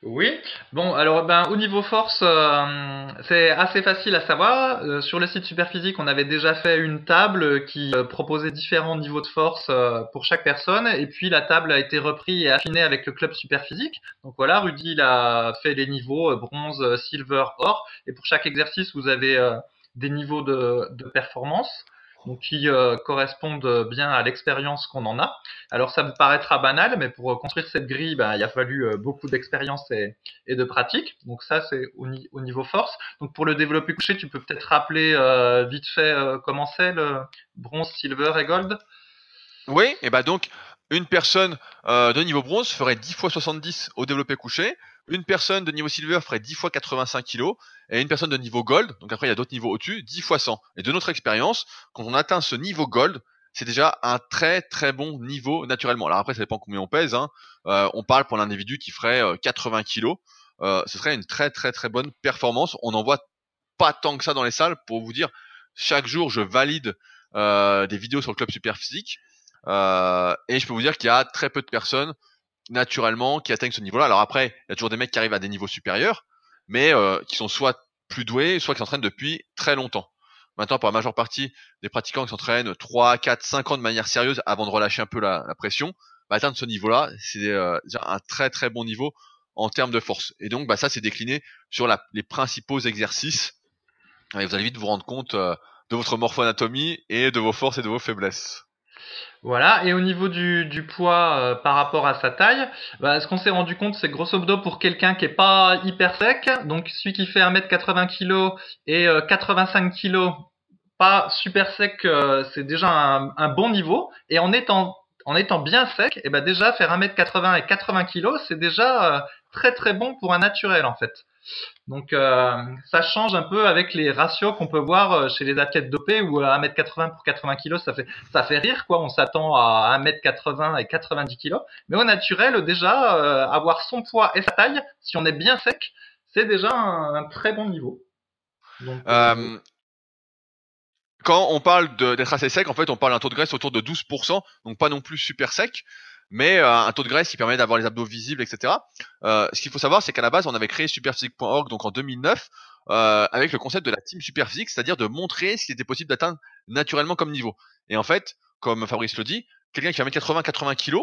Oui, bon, alors ben, au niveau force, euh, c'est assez facile à savoir. Euh, sur le site Superphysique, on avait déjà fait une table qui euh, proposait différents niveaux de force pour chaque personne, et puis la table a été reprise et affinée avec le club Superphysique. Donc voilà, Rudy il a fait les niveaux bronze, silver, or, et pour chaque exercice, vous avez des niveaux de, de performance donc qui euh, correspondent bien à l'expérience qu'on en a. Alors ça vous paraîtra banal, mais pour construire cette grille, ben, il a fallu euh, beaucoup d'expérience et, de pratique. Donc ça, c'est au, niveau force. Donc pour le développer couché, tu peux peut-être rappeler euh, vite fait comment c'est le bronze, silver et gold?
Oui, et bah donc une personne de niveau bronze ferait 10 fois 70 au développé couché. Une personne de niveau silver ferait 10 fois 85 kg et une personne de niveau gold, donc après il y a d'autres niveaux au-dessus, 10 fois 100. Et de notre expérience, quand on atteint ce niveau gold, c'est déjà un très très bon niveau naturellement. Alors après, ça dépend combien on pèse. Hein. Euh, on parle pour l'individu qui ferait 80 kg. Euh, ce serait une très très très bonne performance. On n'en voit pas tant que ça dans les salles. Pour vous dire, chaque jour, je valide euh, des vidéos sur le club super physique. Euh, et je peux vous dire qu'il y a très peu de personnes naturellement qui atteignent ce niveau-là. Alors après, il y a toujours des mecs qui arrivent à des niveaux supérieurs, mais euh, qui sont soit plus doués, soit qui s'entraînent depuis très longtemps. Maintenant, pour la majeure partie des pratiquants qui s'entraînent 3, 4, 5 ans de manière sérieuse avant de relâcher un peu la, pression, bah, atteindre ce niveau-là, c'est euh, un très très bon niveau en termes de force. Et donc, bah, ça, c'est décliné sur la, les principaux exercices. Et vous allez vite vous rendre compte euh, de votre morpho-anatomie et de vos forces et de vos faiblesses.
Voilà, et au niveau du, poids euh, par rapport à sa taille, bah, ce qu'on s'est rendu compte, c'est grosso modo pour quelqu'un qui est pas hyper sec, donc celui qui fait 1m80 kg et 85 euh, kg, pas super sec, euh, c'est déjà un, bon niveau, et en étant, en étant bien sec, et eh ben déjà faire 1m80 et 80 kg, c'est déjà très très bon pour un naturel en fait. Donc euh, ça change un peu avec les ratios qu'on peut voir euh, chez les athlètes dopés où à 1m80 pour 80 kg ça fait ça fait rire quoi, on s'attend à 1m80 et 90 kg. Mais au naturel déjà euh, avoir son poids et sa taille, si on est bien sec, c'est déjà un, très bon niveau.
quand on parle d'être assez sec, en fait, on parle d'un taux de graisse autour de 12%, donc pas non plus super sec mais euh, un taux de graisse qui permet d'avoir les abdos visibles, etc. Euh, ce qu'il faut savoir, c'est qu'à la base, on avait créé superphysique.org donc en 2009 euh, avec le concept de la team superphysique, c'est-à-dire de montrer ce qui était possible d'atteindre naturellement comme niveau. Et en fait, comme Fabrice le dit, quelqu'un qui fait 80 80 kg,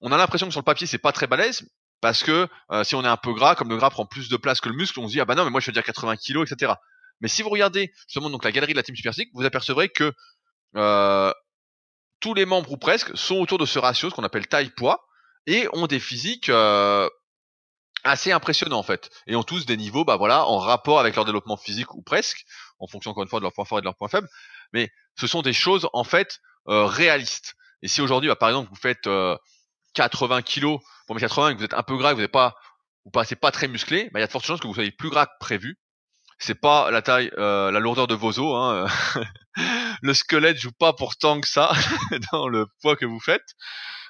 on a l'impression que sur le papier c'est pas très balèze parce que euh, si on est un peu gras, comme le gras prend plus de place que le muscle, on se dit ah bah non mais moi je veux dire 80 kg, etc. Mais si vous regardez justement donc la galerie de la team superphysique, vous apercevrez que euh, tous les membres ou presque sont autour de ce ratio, ce qu'on appelle taille-poids, et ont des physiques assez impressionnants en fait, et ont tous des niveaux, bah voilà, en rapport avec leur développement physique ou presque, en fonction encore une fois de leurs points forts et de leurs points faibles. Mais ce sont des choses en fait réalistes. Et si aujourd'hui, bah, par exemple, vous faites 80 kilos pour mes 80 et que vous êtes un peu gras, vous n'êtes pas, vous passez pas très musclé, bah, il y a de fortes chances que vous soyez plus gras que prévu. C'est pas la taille, euh, la lourdeur de vos os. Hein. le squelette joue pas pour tant que ça dans le poids que vous faites.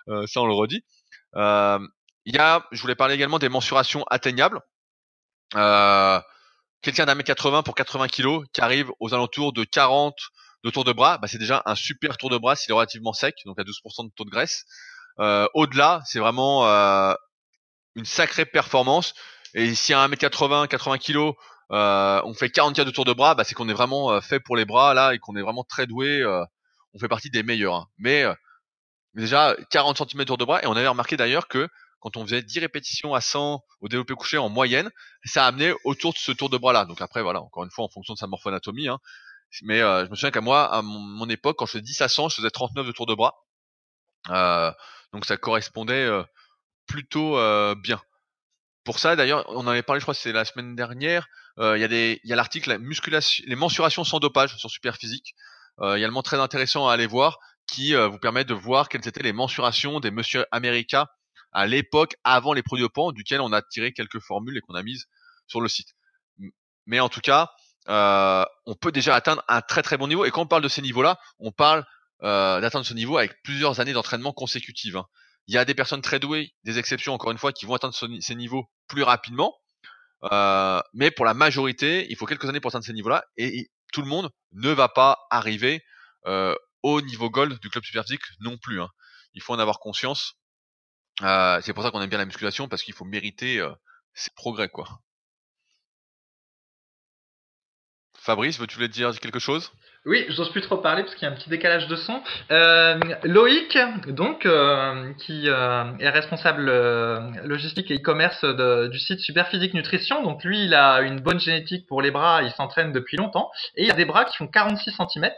Euh, ça, on le redit. Euh, il y a, je voulais parler également des mensurations atteignables. Euh, quelqu'un d'un mètre 80 pour 80 kilos qui arrive aux alentours de 40 de tour de bras, bah c'est déjà un super tour de bras s'il est relativement sec, donc à 12% de taux de graisse. Euh, au-delà, c'est vraiment euh, une sacrée performance. Et si à 1m80, 80 kg, euh, on fait 40 de tour de bras, bah, c'est qu'on est vraiment fait pour les bras là et qu'on est vraiment très doué. on fait partie des meilleurs. Hein. Mais déjà 40 cm de tour de bras et on avait remarqué d'ailleurs que quand on faisait 10 répétitions à 100 au développé couché en moyenne, ça amenait autour de ce tour de bras là. Donc après voilà, encore une fois en fonction de sa morphoanatomie. Hein. Mais je me souviens qu'à moi, à mon, époque, quand je faisais 10 à 100, je faisais 39 de tour de bras. Euh, donc ça correspondait euh, plutôt euh, bien. Pour ça, d'ailleurs, on en avait parlé, je crois, c'est la semaine dernière. Il y a des, il y a l'article musculation, les mensurations sans dopage sur Superphysique, euh, également très intéressant à aller voir, qui vous permet de voir quelles étaient les mensurations des Monsieur America à l'époque avant les produits dopants, duquel on a tiré quelques formules et qu'on a mises sur le site. Mais en tout cas, euh, on peut déjà atteindre un très très bon niveau. Et quand on parle de ces niveaux-là, on parle euh, d'atteindre ce niveau avec plusieurs années d'entraînement consécutives. Hein. Il y a des personnes très douées, des exceptions encore une fois, qui vont atteindre ces niveaux plus rapidement. Euh, mais pour la majorité, il faut quelques années pour atteindre ces niveaux-là. Et, tout le monde ne va pas arriver euh, au niveau gold du club superphysique non plus. Hein. Il faut en avoir conscience. Euh, c'est pour ça qu'on aime bien la musculation parce qu'il faut mériter ses progrès, quoi. Fabrice, veux-tu voulais dire quelque chose?
Oui, j'ose plus trop parler parce qu'il y a un petit décalage de son. Euh, Loïc, donc, euh, qui euh, est responsable logistique et e-commerce du site Superphysique Nutrition. Donc lui, il a une bonne génétique pour les bras, il s'entraîne depuis longtemps et il a des bras qui font 46 cm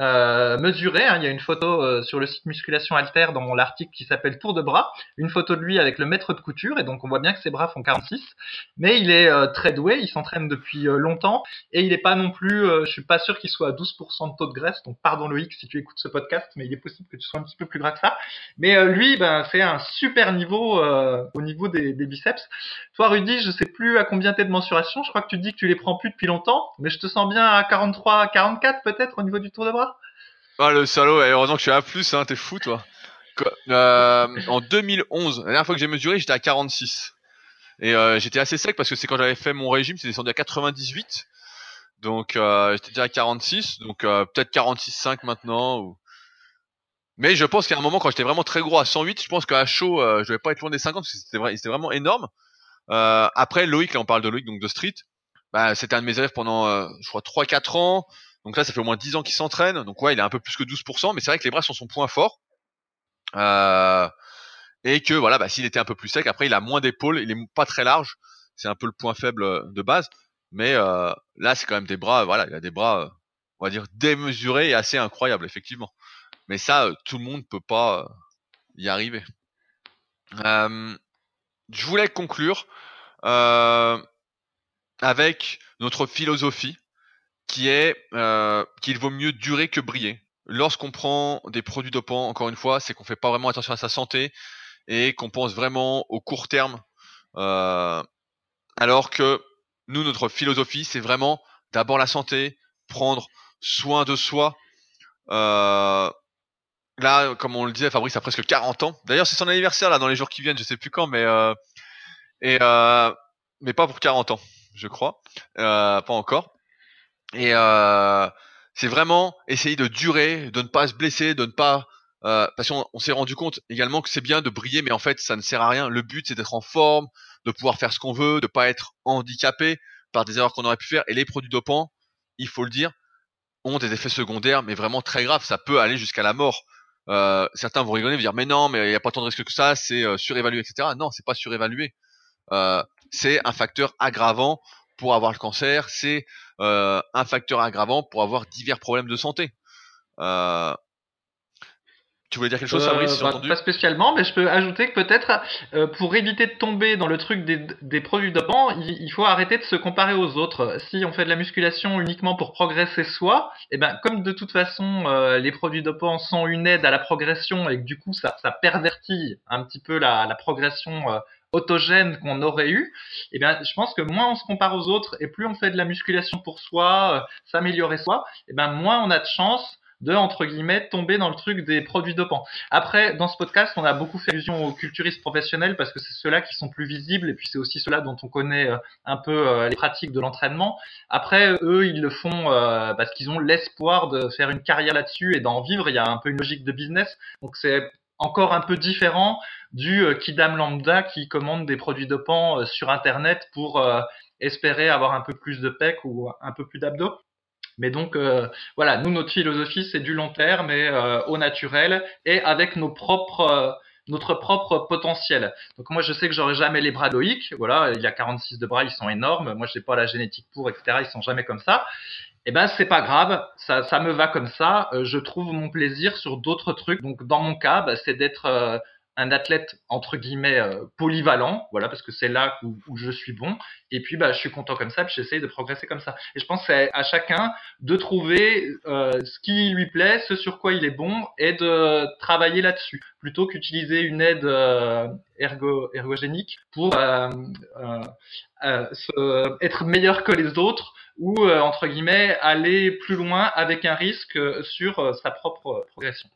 euh, mesuré. Hein. Il y a une photo euh, sur le site Musculation Alter dans l'article qui s'appelle Tour de bras, une photo de lui avec le maître de couture et donc on voit bien que ses bras font 46. Mais il est euh, très doué, il s'entraîne depuis longtemps et il n'est pas non plus, je suis pas sûr qu'il soit à 12% de taux de graisse. Donc pardon Loïc si tu écoutes ce podcast, mais il est possible que tu sois un petit peu plus gras que ça. Mais lui, ben c'est un super niveau au niveau des, des, biceps. Toi Rudy, je sais plus à combien t'es de mensuration. Je crois que tu dis que tu les prends plus depuis longtemps, mais je te sens bien à 43, 44 peut-être au niveau du tour de bras?
Ah, le salaud, heureusement que je suis à plus, hein, t'es fou, toi. Euh, en 2011, la dernière fois que j'ai mesuré, j'étais à 46. Et euh, j'étais assez sec parce que c'est quand j'avais fait mon régime, c'est descendu à 98. Donc euh, j'étais déjà à 46, donc euh, peut-être 46,5 maintenant. Mais je pense qu'à un moment, quand j'étais vraiment très gros à 108, je pense qu'à chaud, je vais pas être loin des 50 parce que c'était vrai, c'était vraiment énorme. Après Loïc, là on parle de Loïc, donc de Street, bah, c'était un de mes élèves pendant, je crois, 3-4 ans. Donc là, ça fait au moins 10 ans qu'il s'entraîne. Donc ouais, il a un peu plus que 12%, mais c'est vrai que les bras sont son point fort. Euh, et que voilà, bah, s'il était un peu plus sec, après il a moins d'épaules, il est pas très large. C'est un peu le point faible euh, de base. Mais euh, là, c'est quand même des bras, voilà, il a des bras, on va dire, démesurés et assez incroyables, effectivement. Mais ça, tout le monde peut pas y arriver. je voulais conclure avec notre philosophie qui est euh, qu'il vaut mieux durer que briller. Lorsqu'on prend des produits dopants, encore une fois, c'est qu'on fait pas vraiment attention à sa santé et qu'on pense vraiment au court terme. Euh, alors que nous, notre philosophie, c'est vraiment d'abord la santé, prendre soin de soi. Euh, là, comme on le disait, Fabrice a presque 40 ans. D'ailleurs, c'est son anniversaire là dans les jours qui viennent, je sais plus quand, mais euh, et euh, mais pas pour 40 ans, je crois, euh, pas encore. Et euh, c'est vraiment essayer de durer, de ne pas se blesser, de ne pas euh, parce qu'on on, s'est rendu compte également que c'est bien de briller, mais en fait ça ne sert à rien. Le but c'est d'être en forme, de pouvoir faire ce qu'on veut, de pas être handicapé par des erreurs qu'on aurait pu faire. Et les produits dopants, il faut le dire, ont des effets secondaires, mais vraiment très graves. Ça peut aller jusqu'à la mort. Euh, certains vont rigoler, vont dire mais non, mais il n'y a pas tant de risques que ça, c'est euh, surévalué, etc. Non, c'est pas surévalué. Euh, c'est un facteur aggravant pour avoir le cancer, c'est euh, un facteur aggravant pour avoir divers problèmes de santé. Euh, Tu voulais dire quelque chose, Fabrice
bah, Pas spécialement, mais je peux ajouter que peut-être pour éviter de tomber dans le truc des, des produits dopants, il, il, faut arrêter de se comparer aux autres. Si on fait de la musculation uniquement pour progresser soi, et eh ben comme de toute façon les produits dopants sont une aide à la progression et que du coup ça, ça pervertit un petit peu la, la progression autogène qu'on aurait eu, eh bien, je pense que moins on se compare aux autres et plus on fait de la musculation pour soi, euh, s'améliorer soi, eh bien, moins on a de chance de entre guillemets tomber dans le truc des produits dopants. Après, dans ce podcast, on a beaucoup fait allusion aux culturistes professionnels parce que c'est ceux-là qui sont plus visibles et puis c'est aussi ceux-là dont on connaît euh, un peu euh, les pratiques de l'entraînement. Après, eux, ils le font parce qu'ils ont l'espoir de faire une carrière là-dessus et d'en vivre. Il y a un peu une logique de business, donc c'est encore un peu différent du euh, Kidam lambda qui commande des produits dopants euh, sur Internet pour euh, espérer avoir un peu plus de pec ou un peu plus d'abdos. Mais donc voilà, nous notre philosophie c'est du long terme mais au naturel et avec nos propres notre propre potentiel. Donc moi je sais que j'aurai jamais les bras loïques, voilà, il y a 46 de bras, ils sont énormes, moi j'ai pas la génétique pour, etc. Ils sont jamais comme ça eh ben c'est pas grave, ça, ça me va comme ça. Euh, je trouve mon plaisir sur d'autres trucs. Donc dans mon cas, bah, c'est d'être euh, un athlète entre guillemets euh, polyvalent, voilà, parce que c'est là où, je suis bon. Et puis bah je suis content comme ça, puis j'essaye de progresser comme ça. Et je pense c'est à chacun de trouver ce qui lui plaît, ce sur quoi il est bon, et de travailler là-dessus, plutôt qu'utiliser une aide ergo, ergogénique pour être meilleur que les autres ou euh, entre guillemets aller plus loin avec un risque euh, sur euh, sa propre progression.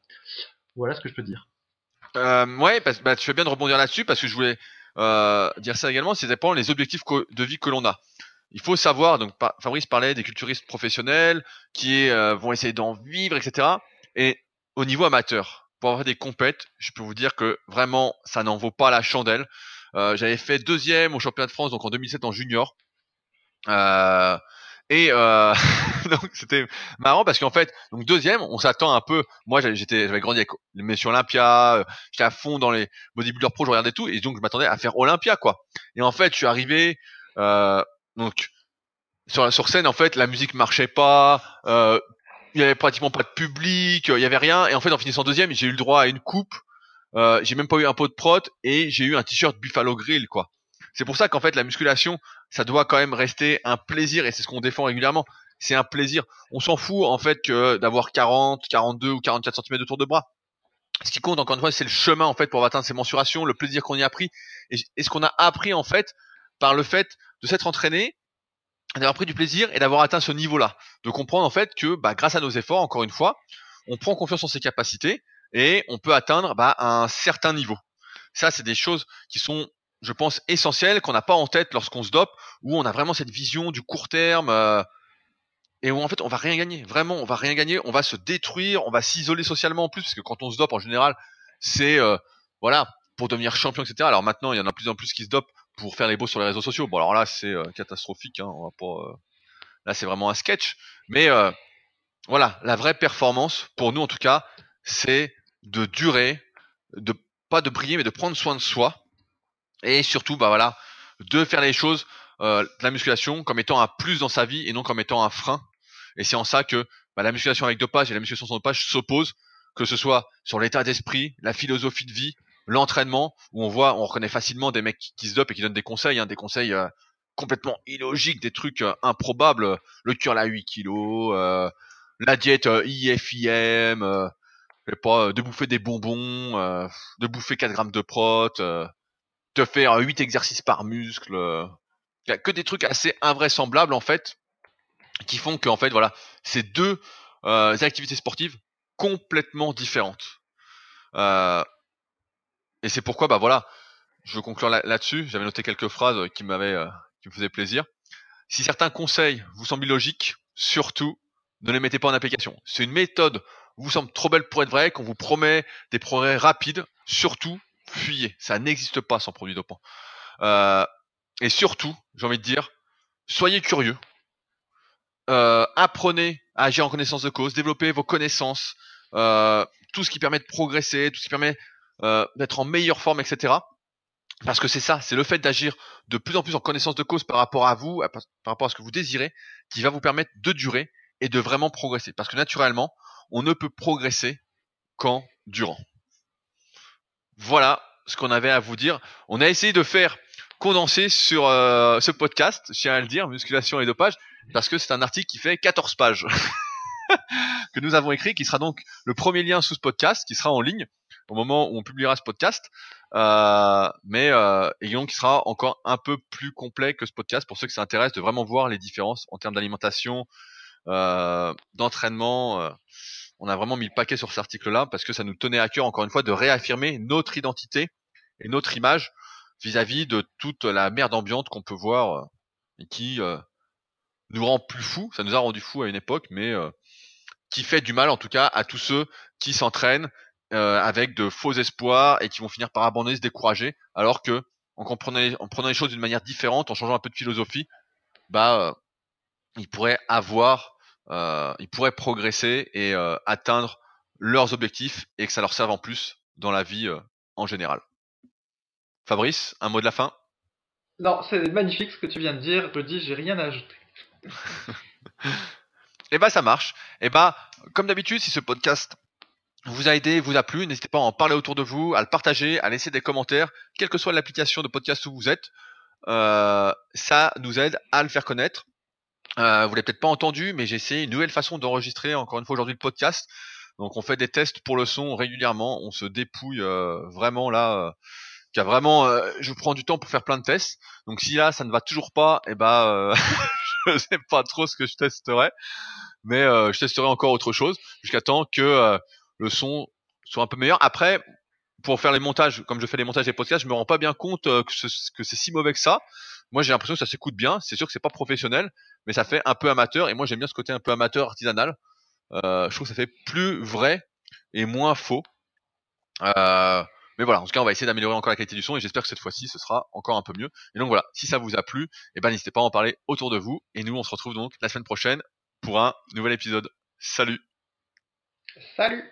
Voilà ce que je peux dire.
Euh, ouais, bah, tu fais bien de rebondir là-dessus parce que je voulais euh, dire ça également. C'est dépend les objectifs de vie que l'on a. Il faut savoir, donc Fabrice parlait des culturistes professionnels qui vont essayer d'en vivre, etc. Et au niveau amateur, pour avoir des compètes, je peux vous dire que vraiment ça n'en vaut pas la chandelle. J'avais fait deuxième au championnat de France donc en 2007 en junior. Euh, et euh, donc c'était marrant parce qu'en fait, donc deuxième, on s'attend un peu. Moi, j'étais, j'avais grandi avec les messieurs Olympia, euh, j'étais à fond dans les bodybuilders pro, je regardais tout, et donc je m'attendais à faire Olympia, quoi. Et en fait, je suis arrivé, euh, donc sur sur scène, en fait, la musique marchait pas, euh, il y avait pratiquement pas de public, il y avait rien. Et en fait, en finissant deuxième, j'ai eu le droit à une coupe. Euh, j'ai même pas eu un pot de prot et j'ai eu un t-shirt Buffalo Grill, quoi. C'est pour ça qu'en fait la musculation, ça doit quand même rester un plaisir et c'est ce qu'on défend régulièrement. C'est un plaisir. On s'en fout en fait que d'avoir 40, 42 ou 44 cm de tour de bras. Ce qui compte encore une fois, c'est le chemin en fait pour atteindre ces mensurations, le plaisir qu'on y a pris et, ce qu'on a appris en fait par le fait de s'être entraîné, d'avoir pris du plaisir et d'avoir atteint ce niveau-là. De comprendre en fait que bah, grâce à nos efforts, encore une fois, on prend confiance en ses capacités et on peut atteindre bah, un certain niveau. Ça, c'est des choses qui sont je pense, essentiel qu'on n'a pas en tête lorsqu'on se dope, où on a vraiment cette vision du court terme euh, et où en fait on va rien gagner. Vraiment, on va rien gagner. On va se détruire, on va s'isoler socialement en plus, parce que quand on se dope en général, c'est euh, voilà pour devenir champion, etc. Alors maintenant, il y en a de plus en plus qui se dopent pour faire les beaux sur les réseaux sociaux. Bon alors là, c'est euh, catastrophique. Hein, on va pas, là, c'est vraiment un sketch. Mais voilà, la vraie performance pour nous en tout cas, c'est de durer, de pas de briller, mais de prendre soin de soi et surtout bah voilà de faire les choses euh, de la musculation comme étant un plus dans sa vie et non comme étant un frein. Et c'est en ça que bah, la musculation avec dopage et la musculation sans dopage s'opposent que ce soit sur l'état d'esprit la philosophie de vie l'entraînement où on voit on reconnaît facilement des mecs qui, se dopent et qui donnent des conseils hein, des conseils euh, complètement illogiques des trucs euh, improbables. Le curl à 8 kilos euh, la diète IFIM pas de bouffer des bonbons de bouffer 4 grammes de prot te faire 8 exercices par muscle. Il y a que des trucs assez invraisemblables en fait qui font que en fait voilà, c'est deux euh, activités sportives complètement différentes. Euh, et c'est pourquoi bah voilà, je veux conclure là-dessus. J'avais noté quelques phrases qui m'avaient euh, qui me faisaient plaisir. Si certains conseils vous semblent logiques, surtout ne les mettez pas en application. C'est une méthode vous semble trop belle pour être vraie, qu'on vous promet des progrès rapides, surtout fuyez. Ça n'existe pas sans produit dopant. Euh, et surtout, j'ai envie de dire, soyez curieux. Euh, apprenez à agir en connaissance de cause, développez vos connaissances, euh, tout ce qui permet de progresser, tout ce qui permet d'être en meilleure forme, etc. Parce que c'est ça, c'est le fait d'agir de plus en plus en connaissance de cause par rapport à vous, par rapport à ce que vous désirez, qui va vous permettre de durer et de vraiment progresser. Parce que naturellement, on ne peut progresser qu'en durant. Voilà ce qu'on avait à vous dire. On a essayé de faire condenser sur euh, ce podcast, je tiens à le dire, musculation et dopage, parce que c'est un article qui fait 14 pages que nous avons écrit, qui sera donc le premier lien sous ce podcast, qui sera en ligne au moment où on publiera ce podcast, euh, mais euh, et donc qui sera encore un peu plus complet que ce podcast pour ceux que ça intéresse de vraiment voir les différences en termes d'alimentation, euh, d'entraînement. On a vraiment mis le paquet sur cet article-là parce que ça nous tenait à cœur encore une fois de réaffirmer notre identité et notre image vis-à-vis de toute la merde ambiante qu'on peut voir euh, et qui euh, nous rend plus fous. Ça nous a rendu fous à une époque, mais euh, qui fait du mal en tout cas à tous ceux qui s'entraînent avec de faux espoirs et qui vont finir par abandonner, se décourager, alors que en comprenant les, en prenant les choses d'une manière différente, en changeant un peu de philosophie, bah ils pourraient avoir, ils pourraient progresser et atteindre leurs objectifs et que ça leur serve en plus dans la vie en général. Fabrice, un mot de la fin?
Non, c'est magnifique ce que tu viens de dire. Je dis, j'ai rien à ajouter.
eh ben, ça marche. Eh ben, comme d'habitude, si ce podcast vous a aidé, vous a plu, n'hésitez pas à en parler autour de vous, à le partager, à laisser des commentaires, quelle que soit l'application de podcast où vous êtes. Euh, ça nous aide à le faire connaître. Euh, vous l'avez peut-être pas entendu, mais j'ai essayé une nouvelle façon d'enregistrer encore une fois aujourd'hui le podcast. Donc on fait des tests pour le son régulièrement, on se dépouille euh, vraiment là euh, vraiment, euh, je prends du temps pour faire plein de tests. Donc si là ça ne va toujours pas, eh ben euh, je sais pas trop ce que je testerai, mais je testerai encore autre chose jusqu'à temps que le son soit un peu meilleur. Après, pour faire les montages, comme je fais les montages des podcasts, je me rends pas bien compte que c'est si mauvais que ça. Moi, j'ai l'impression que ça s'écoute bien. C'est sûr que c'est pas professionnel, mais ça fait un peu amateur. Et moi, j'aime bien ce côté un peu amateur, artisanal. Euh, je trouve que ça fait plus vrai et moins faux. Euh, mais voilà, en tout cas, on va essayer d'améliorer encore la qualité du son et j'espère que cette fois-ci, ce sera encore un peu mieux. Et donc voilà, si ça vous a plu, eh ben, n'hésitez pas à en parler autour de vous. Et nous, on se retrouve donc la semaine prochaine pour un nouvel épisode. Salut
Salut